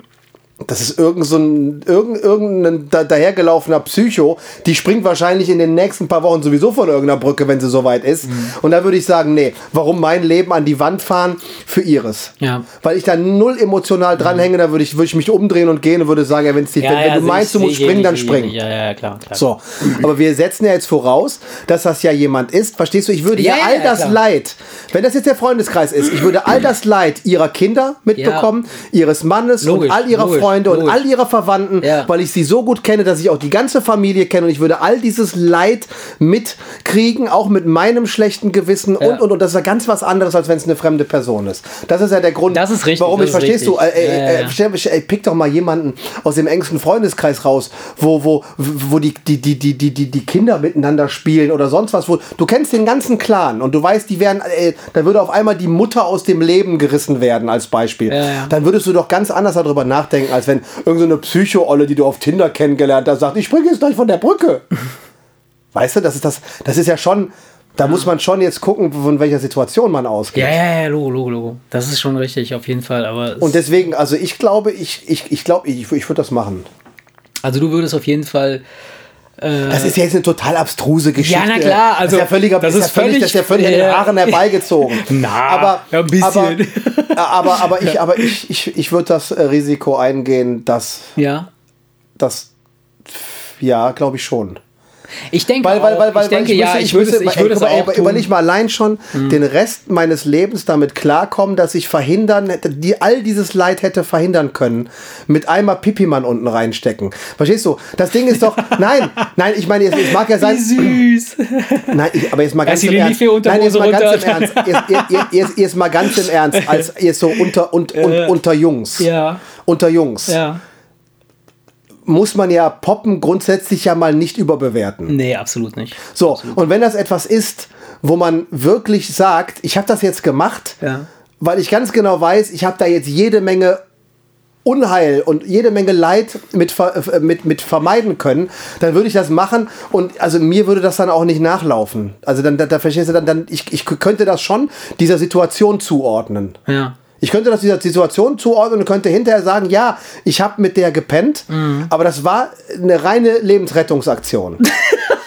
das ist irgend so ein irgend, irgendein da, dahergelaufener Psycho, die springt wahrscheinlich in den nächsten paar Wochen sowieso von irgendeiner Brücke, wenn sie soweit ist. Mhm. Und da würde ich sagen, nee, warum mein Leben an die Wand fahren für ihres? Ja. Weil ich da null emotional dranhänge, da würde ich, würde ich mich umdrehen und gehen und würde sagen, ja, wenn's die, wenn, wenn du sehe meinst, du musst springen, dann ähnlich, sehe ich spring. ähnlich. Ja, ja, klar, klar. So, aber wir setzen ja jetzt voraus, dass das ja jemand ist. Verstehst du? Ich würde ja, Ja, ja, all ja, das klar. Leid, wenn das jetzt der Freundeskreis ist, ich würde all das Leid ihrer Kinder mitbekommen, ihres Mannes Logisch, und all ihrer logisch, Freunde und all ihrer Verwandten, Ja. weil ich sie so gut kenne, dass ich auch die ganze Familie kenne und ich würde all dieses Leid mitkriegen, auch mit meinem schlechten Gewissen Ja. und und und das ist ja ganz was anderes, als wenn es eine fremde Person ist. Das ist ja der Grund, Das ist richtig, warum ich verstehst du, richtig. äh, äh, äh, stell, ey, pick doch mal jemanden aus dem engsten Freundeskreis raus, wo, wo, wo die, die, die, die, die, die, Kinder miteinander spielen oder sonst was. Wo, du kennst den ganzen Clan und du weißt, die werden, äh, da würde auf einmal die Mutter aus dem Leben gerissen werden, als Beispiel. Dann würdest du doch ganz anders darüber nachdenken, als wenn irgendeine so Psycho-Olle, die du auf Tinder kennengelernt hast, sagt, ich springe jetzt gleich von der Brücke. <laughs> weißt du, das ist das, das ist ja schon. Da muss man schon jetzt gucken, von welcher Situation man ausgeht. Ja, ja, ja, Logo, Logo, Logo. Das ist schon richtig, auf jeden Fall. Aber Und deswegen, also ich glaube, ich, ich, ich glaube, ich, ich würde das machen. also du würdest auf jeden Fall. Das ist ja jetzt eine total abstruse Geschichte. Ja, na klar, also, das ist ja völliger, das ist ist ja völlig, das ist ja völlig an den äh, Haaren herbeigezogen. <laughs> Na, aber, ja, ein bisschen. Aber, aber, aber ich, aber ich, ich, ich würde das äh, Risiko eingehen, dass Ja. das, ja, glaube ich schon. Ich denke, Weil, weil, weil, weil, ich denke, weil ja, müsste- ich würde es, ich würde es mal, auch ey. Mhm. Überleg mal allein schon den Rest meines Lebens damit klarkommen, dass ich verhindern hätte, die all dieses Leid hätte verhindern können, mit einmal Pipimann unten reinstecken. Verstehst du? Das Ding ist doch, <laughs> nein, nein, ich meine, es, es mag ja Wie sein, süß. <clears throat> nein, ich, aber jetzt mal ganz im Ernst. Nein, jetzt mal ganz im. Ernst. Jetzt, jetzt, jetzt, jetzt, jetzt mal ganz im Ernst, als <laughs> jetzt so unter, und, und, unter Jungs. Ja. Unter Jungs. Ja. Muss man ja Poppen grundsätzlich ja mal nicht überbewerten. Nee, absolut nicht. So, und wenn das etwas ist, wo man wirklich sagt, ich habe das jetzt gemacht, Ja. weil ich ganz genau weiß, ich habe da jetzt jede Menge Unheil und jede Menge Leid mit, äh, mit, mit vermeiden können, dann würde ich das machen und also mir würde das dann auch nicht nachlaufen. Also dann, da, da verstehst du dann, dann ich, ich könnte das schon dieser Situation zuordnen. Ja. Ich könnte das dieser Situation zuordnen und könnte hinterher sagen, ja, ich habe mit der gepennt, aber das war eine reine Lebensrettungsaktion. <laughs>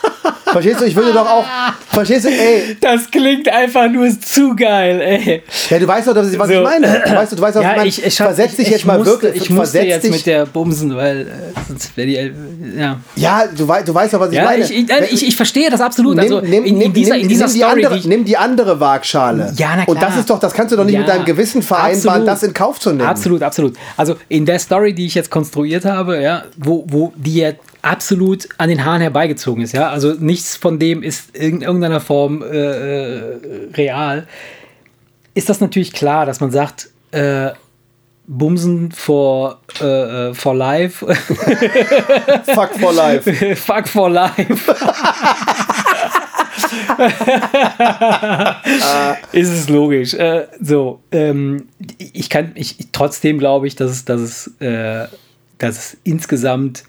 verstehst du? Ich würde doch auch, verstehst du? Ey, Das klingt einfach nur zu geil, ey. ja, du weißt doch, was ich So. meine. Du weißt, du weißt, was ich meine. ich, ich, versetz dich ich, jetzt mal musste, wirklich. Ich musste jetzt dich, mit der Bumsen, weil äh, sonst wäre die. äh, Ja. ja, du, wei du weißt doch, was ich Ja, meine. ich, ich, ich, verstehe das absolut. Nimm, also nimm, in, in dieser, nimm, in dieser nimm, die Story, andere, die nimm die andere Waagschale. Ja, na Und das klar. ist doch, das kannst du doch nicht Ja, mit deinem Gewissen vereinbaren, absolut. das in Kauf zu nehmen. Absolut, absolut. Also in der Story, die ich jetzt konstruiert habe, ja, wo, wo die ja absolut an den Haaren herbeigezogen ist, ja. Also nichts von dem ist in irgendeiner Form äh, äh, real. Ist das natürlich klar, dass man sagt, äh, Bumsen for, äh, äh, for life, <laughs> Fuck for life. <laughs> fuck for life. ist es logisch. Äh, so, ähm, ich kann, ich, trotzdem glaube ich, dass es, dass es, äh, dass es insgesamt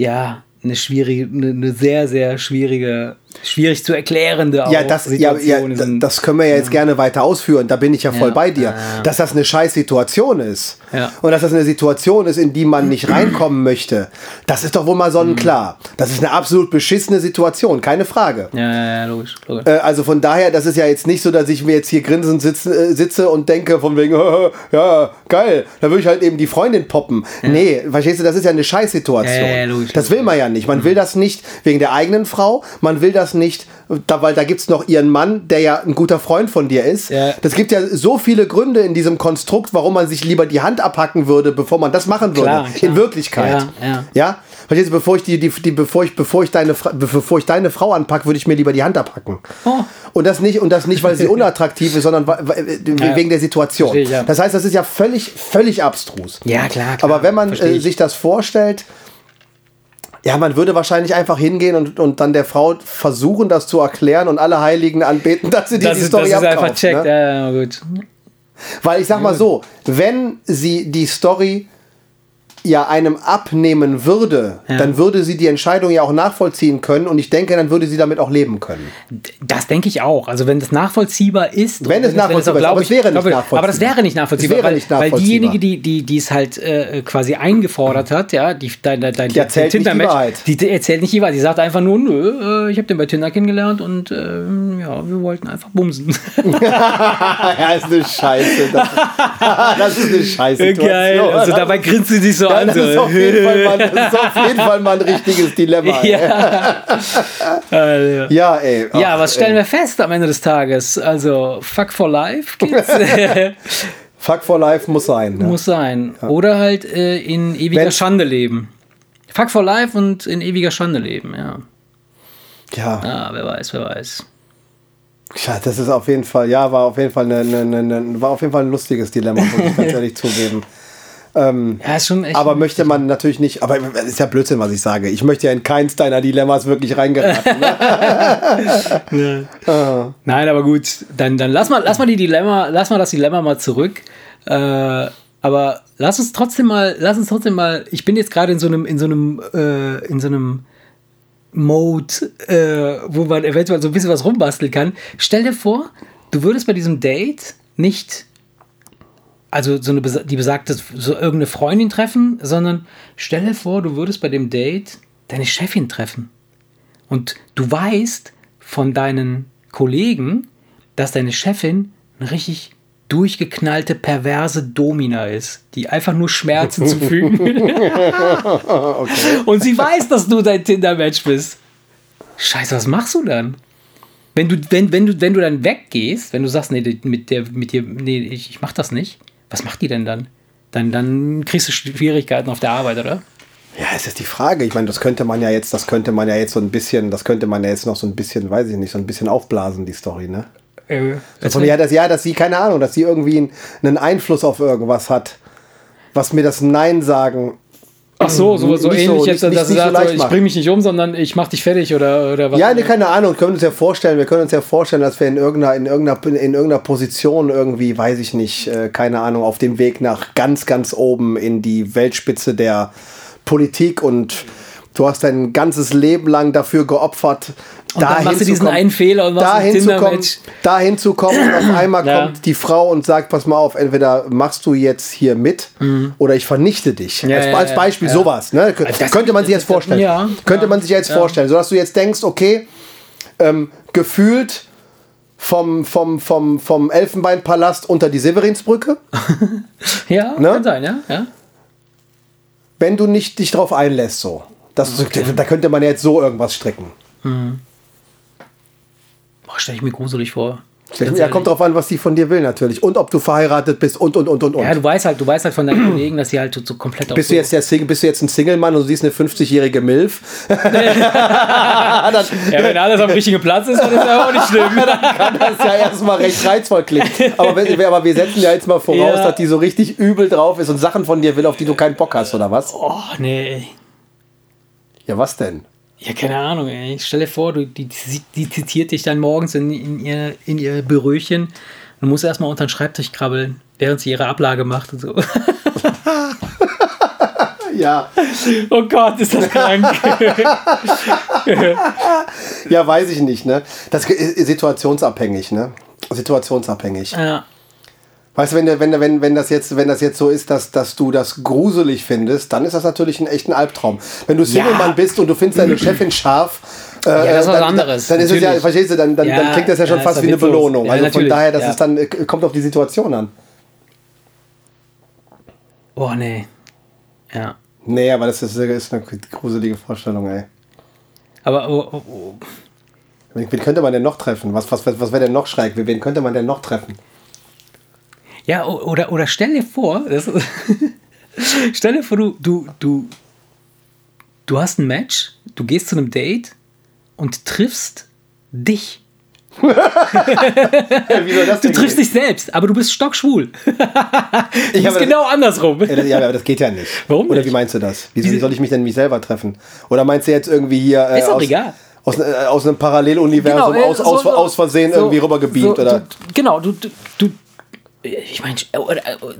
ja eine schwierige, eine, eine sehr, sehr schwierige, schwierig zu erklärende auch Ja, das, ja, ja, Situation sind. das können wir ja jetzt gerne weiter ausführen. Da bin ich ja voll Ja, bei dir. ja, ja. Dass das eine scheiß Situation ist. Ja. Und dass das eine Situation ist, in die man nicht reinkommen möchte. Das ist doch wohl mal sonnenklar. Das ist eine absolut beschissene Situation, keine Frage. ja, ja, ja, logisch. logisch. Äh, Also von daher, das ist ja jetzt nicht so, dass ich mir jetzt hier grinsend sitze, äh, sitze und denke von wegen, <laughs> ja, geil, da würde ich halt eben die Freundin poppen. Nee, verstehst du, das ist ja eine Scheißsituation. Ja, ja, logisch, das will man ja nicht. Man will das nicht wegen der eigenen Frau, man will das nicht, da, weil da gibt es noch ihren Mann, der ja ein guter Freund von dir ist. Ja. Das gibt ja so viele Gründe in diesem Konstrukt, warum man sich lieber die Hand abhacken würde, bevor man das machen würde. Klar, klar. In Wirklichkeit. Ja, ja. Ja? Verstehst du, bevor ich die, die, die bevor ich, bevor ich deine, bevor ich deine Frau anpacke, würde ich mir lieber die Hand abhacken. Oh. Und das nicht, und das nicht, weil sie <laughs> unattraktiv ist, sondern weil- Ja. wegen der Situation. Verstehe ich, ja. Das heißt, das ist ja völlig, völlig abstrus. Ja, klar, klar. Aber wenn man äh, ich. sich das vorstellt, ja, man würde wahrscheinlich einfach hingehen und, und dann der Frau versuchen, das zu erklären und alle Heiligen anbeten, dass sie die, das die ist, Story das ist einfach checkt. ne? Ja, ja, gut. Weil ich sag mal so, wenn sie die Story ja einem abnehmen würde, Ja. dann würde sie die Entscheidung ja auch nachvollziehen können und ich denke, dann würde sie damit auch leben können. Das denke ich auch. Also wenn das nachvollziehbar ist, Wenn es nachvollziehbar ist, aber ich- es wäre nicht nachvollziehbar. Aber das wäre nicht nachvollziehbar, wäre weil, nicht weil nachvollziehbar. diejenige, die die die es halt äh, quasi eingefordert hat, ja, die dein, dein, Die erzählt nicht die Wahrheit. Die, erzählt nicht die Wahrheit. Die sagt einfach nur, nö, äh, ich habe den bei Tinder kennengelernt und ähm, ja, wir wollten einfach bumsen. <laughs> ja, ist eine Scheiße. Das, <laughs> das ist eine Scheiße. Geil. Also dabei grinst sie sich so ja, das, ist auf jeden Fall mal, das ist auf jeden Fall mal ein richtiges Dilemma. <laughs> ey. ja. Also. Ja, ey. Ja, Ach, was stellen ey. wir fest am Ende des Tages? Also, fuck for life geht's. <laughs> Fuck for life muss sein. Ne? Muss sein. Oder halt äh, in ewiger Wenn's- Schande leben. Fuck for life und in ewiger Schande leben, ja. Ja. Ja, wer weiß, wer weiß. ja, das ist auf jeden Fall, ja, war auf jeden Fall, eine, eine, eine, war auf jeden Fall ein lustiges Dilemma, muss ich ganz <laughs> ehrlich zugeben. Ja, ist schon echt. Aber möchte man natürlich nicht, aber es ist ja Blödsinn, was ich sage. Ich möchte ja in keins deiner Dilemmas wirklich reingeraten. Ne? <laughs> Nein, aber gut, dann, dann lass mal, lass mal die Dilemma, lass mal das Dilemma mal zurück. Äh, aber lass uns trotzdem mal, lass uns trotzdem mal, ich bin jetzt gerade in so einem, in so einem, äh, in so einem Mode, äh, wo man eventuell so ein bisschen was rumbasteln kann. Stell dir vor, du würdest bei diesem Date nicht also so eine die besagte so irgendeine Freundin treffen, sondern stell dir vor, du würdest bei dem Date deine Chefin treffen. Und du weißt von deinen Kollegen, dass deine Chefin eine richtig durchgeknallte, perverse Domina ist, die einfach nur Schmerzen zufügen will. <laughs> okay. Und sie weiß, dass du dein Tinder-Match bist. Scheiße, was machst du dann? Wenn du, wenn, wenn, du, wenn du dann weggehst, wenn du sagst, nee, mit, der, mit dir, nee, ich, ich mach das nicht, was macht die denn dann? Dann, dann kriegst du Schwierigkeiten auf der Arbeit, oder? Ja, es ist die Frage. Ich meine, das könnte man ja jetzt, das könnte man ja jetzt so ein bisschen, das könnte man ja jetzt noch so ein bisschen, weiß ich nicht, so ein bisschen aufblasen, die Story, ne? Äh, also, ja, dass, ja, dass sie, keine Ahnung, dass sie irgendwie einen Einfluss auf irgendwas hat, was mir das Nein sagen Ach so, so, so ähnlich so, jetzt, nicht, dass nicht, du sagst, so ich bring mich nicht um, sondern ich mach dich fertig oder, oder was? Ja, nee, keine Ahnung. Wir können uns ja vorstellen, wir können uns ja vorstellen, dass wir in irgendeiner, in irgendeiner, in irgendeiner Position irgendwie, weiß ich nicht, äh, keine Ahnung, auf dem Weg nach ganz, ganz oben in die Weltspitze der Politik und du hast dein ganzes Leben lang dafür geopfert, und dahin dann machst du diesen kommen, einen Fehler und machst dahin zu kommen, dahin zu kommen und auf <clears throat> einmal ja. kommt die Frau und sagt, pass mal auf, entweder machst du jetzt hier mit mhm. oder ich vernichte dich. Ja, als, ja, als, Beispiel sowas. Ne? Also könnte man sich jetzt vorstellen. könnte man sich jetzt vorstellen, sodass du jetzt denkst, okay, ähm, gefühlt vom, vom, vom, vom Elfenbeinpalast unter die Severinsbrücke. <laughs> ja, ne? kann sein, ja. ja. Wenn du nicht dich darauf einlässt, so. Das, okay. Da könnte man jetzt so irgendwas stricken. Mhm. Boah, stelle ich mir gruselig vor. Ja, kommt drauf an, was sie von dir will natürlich. Und ob du verheiratet bist und und und und und. Ja, du weißt halt, du weißt halt von deinen Kollegen, dass sie halt so, komplett bist du jetzt der Single, Bist du jetzt ein Single-Mann und du siehst eine 50-jährige Milf? <laughs> ja, wenn alles am richtigen Platz ist, dann ist das auch nicht schlimm. <laughs> dann kann das ja erstmal recht reizvoll klingen. Aber, wenn, aber wir setzen ja jetzt mal voraus, ja. dass die so richtig übel drauf ist und Sachen von dir will, auf die du keinen Bock hast, oder was? Oh, nee. Ja, was denn? Ja, keine Ahnung, ey. Stell dir vor, du, die, die, die zitiert dich dann morgens in, in, ihr, in ihr Büröchen und musst erstmal unter den Schreibtisch krabbeln, während sie ihre Ablage macht und so. <laughs> ja. Oh Gott, ist das krank. <laughs> ja, weiß ich nicht, ne? Das ist situationsabhängig, ne? Situationsabhängig. Ja. Weißt du, wenn, wenn, wenn, wenn, das jetzt, wenn das jetzt so ist, dass, dass du das gruselig findest, dann ist das natürlich ein echter Albtraum. Wenn du Single-Mann ja. bist und du findest deine <clears throat> Chefin scharf, äh, ja, das ist was dann, anderes. Dann, ist es ja, verstehst du, dann, dann, ja, dann klingt das ja schon ja, fast wie eine Belohnung. also natürlich. von daher, das ist dann, äh, kommt auf die Situation an. Oh, nee. Ja. Nee, aber das ist, ist eine gruselige Vorstellung, ey. Aber, oh, oh, oh. Wen könnte man denn noch treffen? Was, was, was wäre denn noch schräg? Wen könnte man denn noch treffen? Ja, oder, oder stell dir vor, das, <laughs> stell dir vor, du, du, du, du hast ein Match, du gehst zu einem Date und triffst dich. <laughs> du triffst dich selbst, aber du bist stockschwul. <laughs> ich ist genau andersrum. Ja, aber das geht ja nicht. Warum nicht? Oder wie meinst du das? Wie, wie soll ich mich denn mich selber treffen? Oder meinst du jetzt irgendwie hier. Äh, ist auch aus, egal. Aus, äh, aus einem Paralleluniversum genau, äh, aus, so, aus, aus Versehen so, irgendwie rübergebeamt, so, oder? Du, genau, du, du, ich meine,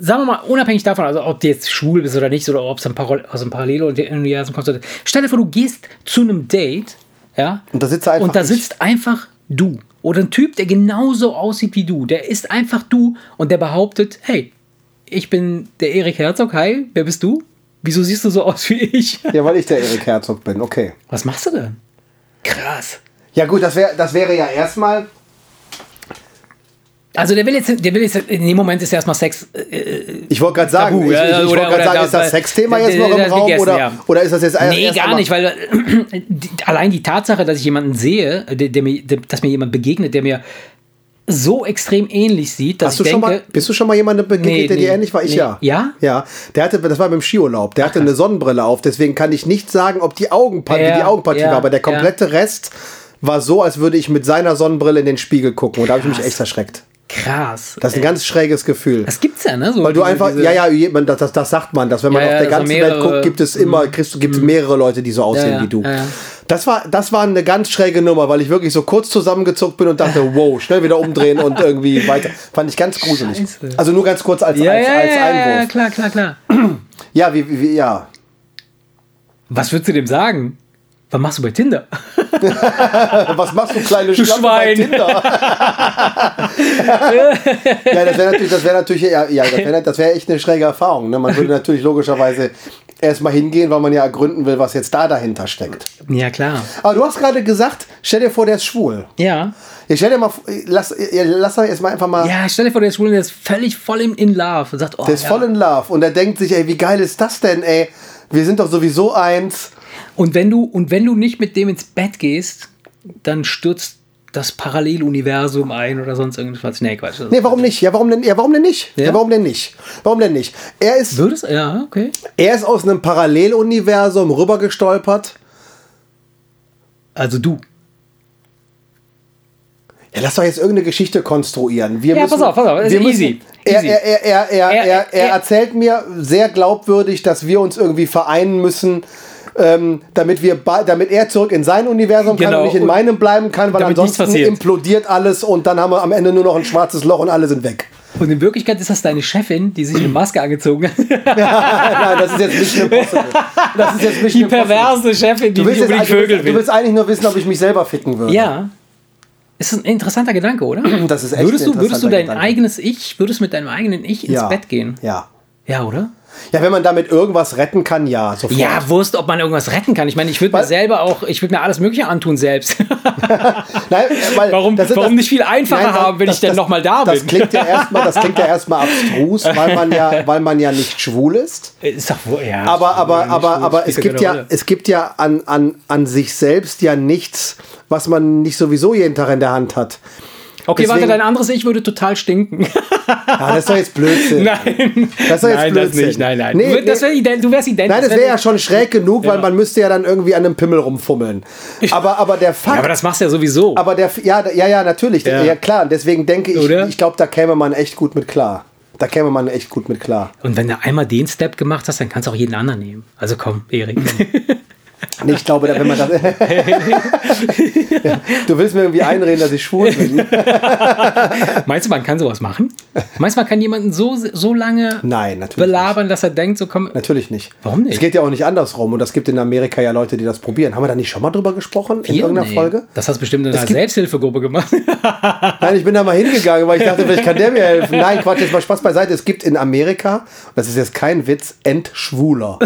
sagen wir mal, unabhängig davon, also ob du jetzt schwul bist oder nicht, oder ob es aus einem Paralleluniversum kommt, stell dir vor, du gehst zu einem Date, ja, und da sitzt einfach, und da sitzt einfach du. Oder ein Typ, der genauso aussieht wie du. Der ist einfach du und der behauptet, hey, ich bin der Erik Herzog, hi, wer bist du? Wieso siehst du so aus wie ich? Ja, weil ich der Erik Herzog bin, okay. Was machst du denn? Krass. Ja gut, das, wär, das wäre ja erstmal also der will jetzt, der will jetzt, in dem Moment ist erstmal Sex. Äh, ich wollte gerade sagen, Tabu, ich, ich, ich wollte gerade sagen, ist das Sexthema jetzt noch im Raum oder, ja. oder ist das jetzt Nee, erst gar nicht, weil äh, allein die Tatsache, dass ich jemanden sehe, der, der mir, der, dass mir jemand begegnet, der mir so extrem ähnlich sieht, dass Hast du ich schon denke, mal, bist du schon mal jemandem begegnet, nee, der dir ähnlich war? Ich nee. ja. Ja? Ja. Der hatte, das war beim Skiurlaub. Der hatte eine Sonnenbrille auf, deswegen kann ich nicht sagen, ob die Augenpartie, ja, die Augenpartie ja, war, aber der komplette ja. Rest war so, als würde ich mit seiner Sonnenbrille in den Spiegel gucken. Und da habe ich mich echt erschreckt. Krass. Das ist ein ganz schräges Gefühl. Das gibt's ja, ne? So Weil du einfach, ja, ja, das, das, das sagt man, dass wenn man ja, auf der ganzen mehrere, Welt guckt, gibt es immer, mhm. kriegst, gibt es mhm. mehrere Leute, die so aussehen ja, wie du. Das war, das war eine ganz schräge Nummer, weil ich wirklich so kurz zusammengezuckt bin und dachte, <laughs> wow, schnell wieder umdrehen und irgendwie weiter. Fand ich ganz gruselig. Scheiße. Also nur ganz kurz als, ja, als, als Einwurf. Ja, klar, klar, klar. Ja, wie, wie, ja. Was würdest du dem sagen? Was machst du bei Tinder? <laughs> Was machst du, kleine Du Schlampe bei Schwein. Tinder? <laughs> ja, das wäre natürlich, das wäre natürlich, ja, ja das wäre das wär echt eine schräge Erfahrung. Ne? Man würde natürlich logischerweise erstmal hingehen, weil man ja ergründen will, was jetzt da dahinter steckt. Ja, klar. Aber du hast gerade gesagt, stell dir vor, der ist schwul. Ja. Ja, stell dir mal, vor- lass, lass doch jetzt mal einfach mal, Ja, stell dir vor, der ist schwul und der ist völlig voll im in Love und sagt, oh, der ist ja. voll in Love und er denkt sich, ey, wie geil ist das denn, ey? Wir sind doch sowieso eins. Und wenn du und wenn du nicht mit dem ins Bett gehst, dann stürzt das Paralleluniversum ein oder sonst irgendwas. Nee, Quatsch. Nee, warum nicht? Ja, warum denn, ja, warum denn nicht? Ja? Ja? warum denn nicht? Warum denn nicht? Er ist, Würdest ja, okay. er ist aus einem Paralleluniversum rübergestolpert. Also du. Ja, lass doch jetzt irgendeine Geschichte konstruieren. Wir Ja, müssen, pass auf, pass auf, ist wir müssen, easy. Er, er, er, er, er, Er- er, er er- erzählt mir sehr glaubwürdig, dass wir uns irgendwie vereinen müssen, ähm, damit, wir damit er zurück in sein Universum kann Genau. und ich in meinem bleiben kann, weil damit ansonsten implodiert alles und dann haben wir am Ende nur noch ein schwarzes Loch und alle sind weg. Und in Wirklichkeit ist das deine Chefin, die sich eine Maske angezogen hat. <laughs> Nein, das ist jetzt Mission Impossible. Das ist jetzt Die Mission Impossible. perverse Chefin, die Du willst, nicht unbedingt Vögel willst, du will. willst eigentlich nur wissen, ob ich mich selber ficken würde. Ja. Ist ein interessanter Gedanke, oder? <clears throat> Das ist echt würdest du, würdest du dein Gedanke. eigenes Ich, würdest mit deinem eigenen Ich ins ja. Bett gehen? Ja. Ja, oder? Ja, wenn man damit irgendwas retten kann, ja, sofort. Ja, Wurst, ob man irgendwas retten kann. Ich meine, ich würde mir selber auch, ich würde mir alles Mögliche antun selbst. <laughs> Nein, weil Warum- das- warum nicht viel einfacher Nein, haben, wenn ich denn noch mal da Das bin? klingt ja erstmal, das klingt ja <laughs> erstmal abstrus, weil man ja, weil man ja nicht schwul ist. ist doch wohl, ja. Aber, aber, aber, schwul, aber es gibt ja, Rolle. es gibt ja an, an, an sich selbst ja nichts, was man nicht sowieso jeden Tag in der Hand hat. Okay, warte, deswegen- dein anderes Ich würde total stinken. Ja, das ist doch jetzt Blödsinn. <laughs> nein. Das ist doch jetzt nein, das Blödsinn. nicht. Nein, nein. Nee, du, das wär ident, du wärst identisch. Nein, das wär- wäre ja schon schräg genug, weil Ja. man müsste ja dann irgendwie an einem Pimmel rumfummeln. Aber, aber der Fakt, Ja, aber das machst du ja sowieso. Aber der, ja, ja, ja, natürlich. Ja, Ja. klar. Deswegen denke ich, Oder? ich glaube, da käme man echt gut mit klar. Da käme man echt gut mit klar. Und wenn du einmal den Step gemacht hast, dann kannst du auch jeden anderen nehmen. Also komm, Erik. <laughs> Nee, ich glaube, da, wenn man das. <laughs> Du willst mir irgendwie einreden, dass ich schwul bin? Meinst du, man kann sowas machen? Meinst du, man kann jemanden so, so lange Nein, belabern, dass er denkt, so komm. Natürlich nicht. Warum nicht? Es geht ja auch nicht andersrum. Und es gibt in Amerika ja Leute, die das probieren. Haben wir da nicht schon mal drüber gesprochen? In Hier? irgendeiner Nee. Folge? Das hast du bestimmt in einer Selbsthilfegruppe gemacht. <laughs> Nein, ich bin da mal hingegangen, weil ich dachte, vielleicht kann der mir helfen. Nein, Quatsch, jetzt mal Spaß beiseite. Es gibt in Amerika, und das ist jetzt kein Witz, Entschwuler.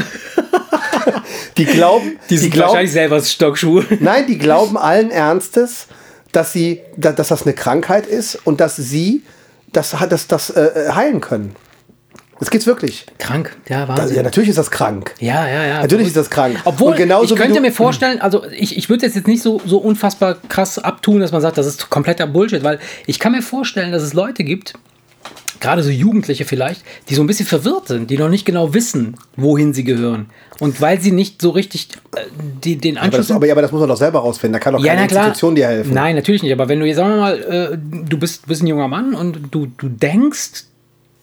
Die glauben, Die sind glauben, wahrscheinlich selber stockschwul. Nein, die glauben allen Ernstes, dass sie, da- dass das eine Krankheit ist und dass sie das, das, das äh, heilen können. Das geht's wirklich. Krank, ja, Wahnsinn. ja, natürlich ist das krank. Ja, ja, ja. Natürlich ist das krank. Obwohl, ich könnte mir vorstellen, also ich, ich würde jetzt jetzt nicht so, so unfassbar krass abtun, dass man sagt, das ist kompletter Bullshit, weil ich kann mir vorstellen, dass es Leute gibt, gerade so Jugendliche vielleicht, die so ein bisschen verwirrt sind, die noch nicht genau wissen, wohin sie gehören. Und weil sie nicht so richtig äh, die, den Aber Anschluss... das, aber, ja, aber das muss man doch selber rausfinden. Da kann doch ja, keine. Institution dir helfen. Nein, natürlich nicht. Aber wenn du jetzt, sagen wir mal, äh, du bist, bist ein junger Mann und du, du denkst,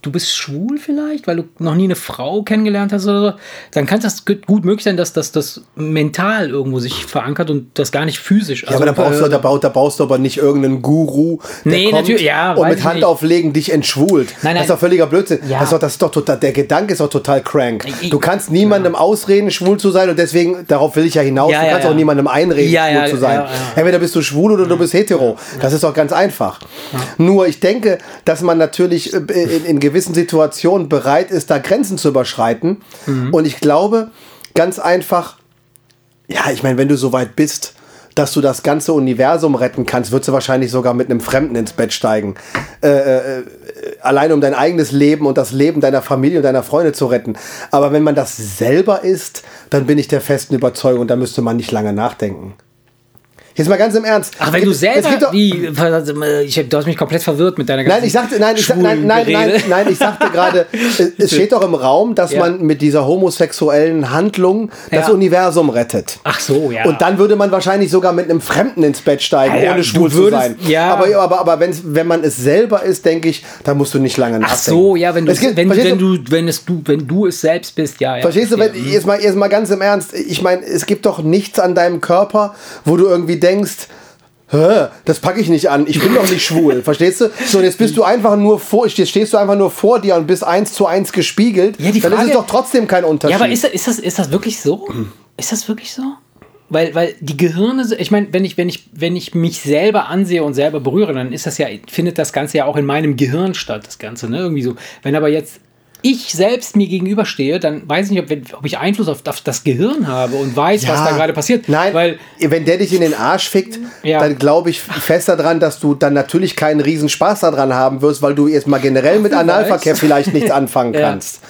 du bist schwul vielleicht, weil du noch nie eine Frau kennengelernt hast oder so, dann kann das gut möglich sein, dass das, das mental irgendwo sich verankert und das gar nicht physisch. Ja, aber da brauchst, du, äh, da, baust, da baust du aber nicht irgendeinen Guru, der Nee, kommt natürlich, ja, und mit Hand nicht. auflegen dich entschwult. Nein, Das ist nein. doch völliger Blödsinn. Ja. Das ist doch, das ist doch total, der Gedanke ist doch total crank. Du kannst niemandem ausreden, schwul zu sein und deswegen, darauf will ich ja hinaus, Ja, du ja, kannst ja. auch niemandem einreden, Ja, schwul ja, zu sein. ja, ja. Entweder bist du schwul oder du bist hetero. Das ist doch ganz einfach. Nur ich denke, dass man natürlich äh, in, in gewissen Situationen bereit ist, da Grenzen zu überschreiten. Mhm. Und ich glaube, ganz einfach, ja, ich meine, wenn du so weit bist, dass du das ganze Universum retten kannst, würdest du wahrscheinlich sogar mit einem Fremden ins Bett steigen. Äh, äh, äh, allein um dein eigenes Leben und das Leben deiner Familie und deiner Freunde zu retten. Aber wenn man das selber ist, dann bin ich der festen Überzeugung, da müsste man nicht lange nachdenken. Jetzt mal ganz im Ernst. Ach, wenn Es du gibt- es selber, doch- wie, ich, du hast mich komplett verwirrt mit deiner ganzen Nein, ich sagte, nein, ich, nein, nein, nein, nein, ich sagte gerade, <laughs> es- steht doch im Raum, dass Ja. man mit dieser homosexuellen Handlung das Ja. Universum rettet. Ach so, ja. Und dann würde man wahrscheinlich sogar mit einem Fremden ins Bett steigen, Ja, ohne schwul du zu würdest- sein. ja. Aber, aber, aber wenn's, wenn man es selber ist, denke ich, dann musst du nicht lange Ach nachdenken. so, ja, wenn du, Es gibt- wenn, wenn du, wenn es du, wenn du es selbst bist, ja, ja. Verstehst du, wenn, jetzt, mal, jetzt mal ganz im Ernst, ich meine, es gibt doch nichts an deinem Körper, wo du irgendwie denkst, Hä, das packe ich nicht an, ich bin doch nicht schwul, <laughs> verstehst du? So, jetzt bist du einfach nur vor, jetzt stehst du einfach nur vor dir und bist eins zu eins gespiegelt, Ja, die dann ist Frage- es doch trotzdem kein Unterschied. Ja, aber ist das, ist das, ist das wirklich so? Ist das wirklich so? weil, weil die Gehirne, ich meine, wenn ich, wenn ich, wenn ich mich selber ansehe und selber berühre, dann ist das ja, findet das Ganze ja auch in meinem Gehirn statt, das Ganze, ne? Irgendwie so. Wenn aber jetzt ich selbst mir gegenüberstehe, dann weiß ich nicht, ob, ob ich Einfluss auf, auf, das Gehirn habe und weiß, ja, was da gerade passiert. Nein, weil wenn der dich in den Arsch fickt, ja. dann glaube ich fest daran, dass du dann natürlich keinen riesen Spaß daran haben wirst, weil du erstmal generell mit Analverkehr vielleicht nichts <laughs> anfangen kannst.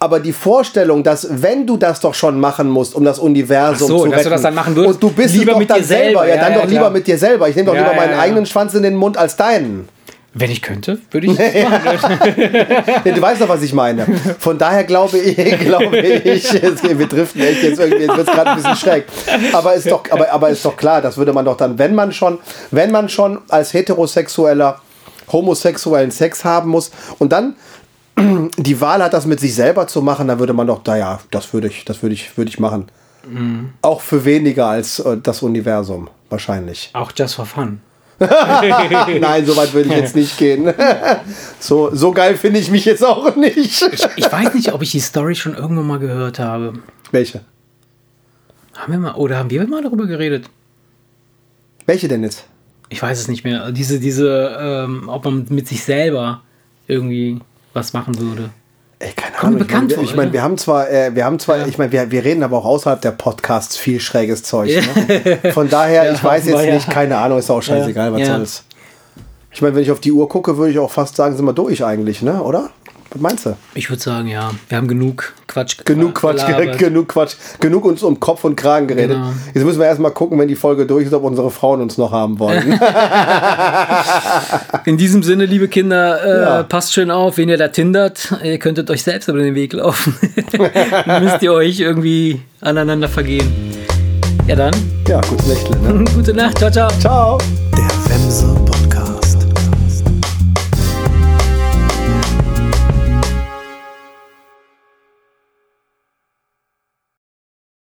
Aber die Vorstellung, dass wenn du das doch schon machen musst, um das Universum so, zu retten, du das dann machen würdest, und du bist lieber doch mit dann dir selber, ja, dann doch lieber mit dir selber. Ich nehme doch lieber meinen eigenen Schwanz in den Mund als deinen. Wenn ich könnte, würde ich <laughs> machen. du weißt doch, was ich meine. Von daher glaube ich, <laughs> glaube ich, wir driften echt jetzt irgendwie, jetzt wird es gerade ein bisschen schräg. Aber ist doch, aber, aber ist doch klar, das würde man doch dann, wenn man schon, wenn man schon als heterosexueller homosexuellen Sex haben muss und dann <clears throat> die Wahl hat, das mit sich selber zu machen, dann würde man doch, naja, das würde ich, das würde ich, würde ich machen. Mhm. Auch für weniger als äh, das Universum, wahrscheinlich. Auch just for fun. <laughs> Nein, so weit würde ich jetzt nicht gehen. <laughs> so, so geil finde ich mich jetzt auch nicht. ich, ich, weiß nicht, ob ich die Story schon irgendwo mal gehört habe. Welche? Haben wir mal, oder haben wir mal darüber geredet? Welche denn jetzt? Ich weiß es nicht mehr. Diese, diese, ähm, ob man mit sich selber irgendwie was machen würde. Ey, Kommt Ahnung. Bekannt ich meine, ich mein, wir haben zwar, äh, wir haben zwar, ja. ich meine, wir, wir reden aber auch außerhalb der Podcasts viel schräges Zeug. Ne? Von daher, <laughs> ja, ich weiß jetzt ja. nicht, keine Ahnung, ist auch scheißegal, was soll's. Ich meine, wenn ich auf die Uhr gucke, würde ich auch fast sagen, sind wir durch eigentlich, ne? Oder? Was meinst du? Ich würde sagen, ja. Wir haben genug Quatsch Genug Quatsch, <laughs> genug Quatsch, genug uns um Kopf und Kragen geredet. Genau. Jetzt müssen wir erstmal gucken, wenn die Folge durch ist, ob unsere Frauen uns noch haben wollen. <laughs> <laughs> In diesem Sinne, liebe Kinder, äh, ja. passt schön auf, wenn ihr da tindert. Ihr könntet euch selbst über den Weg laufen. müsst ihr euch irgendwie aneinander vergehen. Ja, dann. Ja, gute Nächte. Ne? gute Nacht. Ciao, ciao. Ciao. Der Wemse.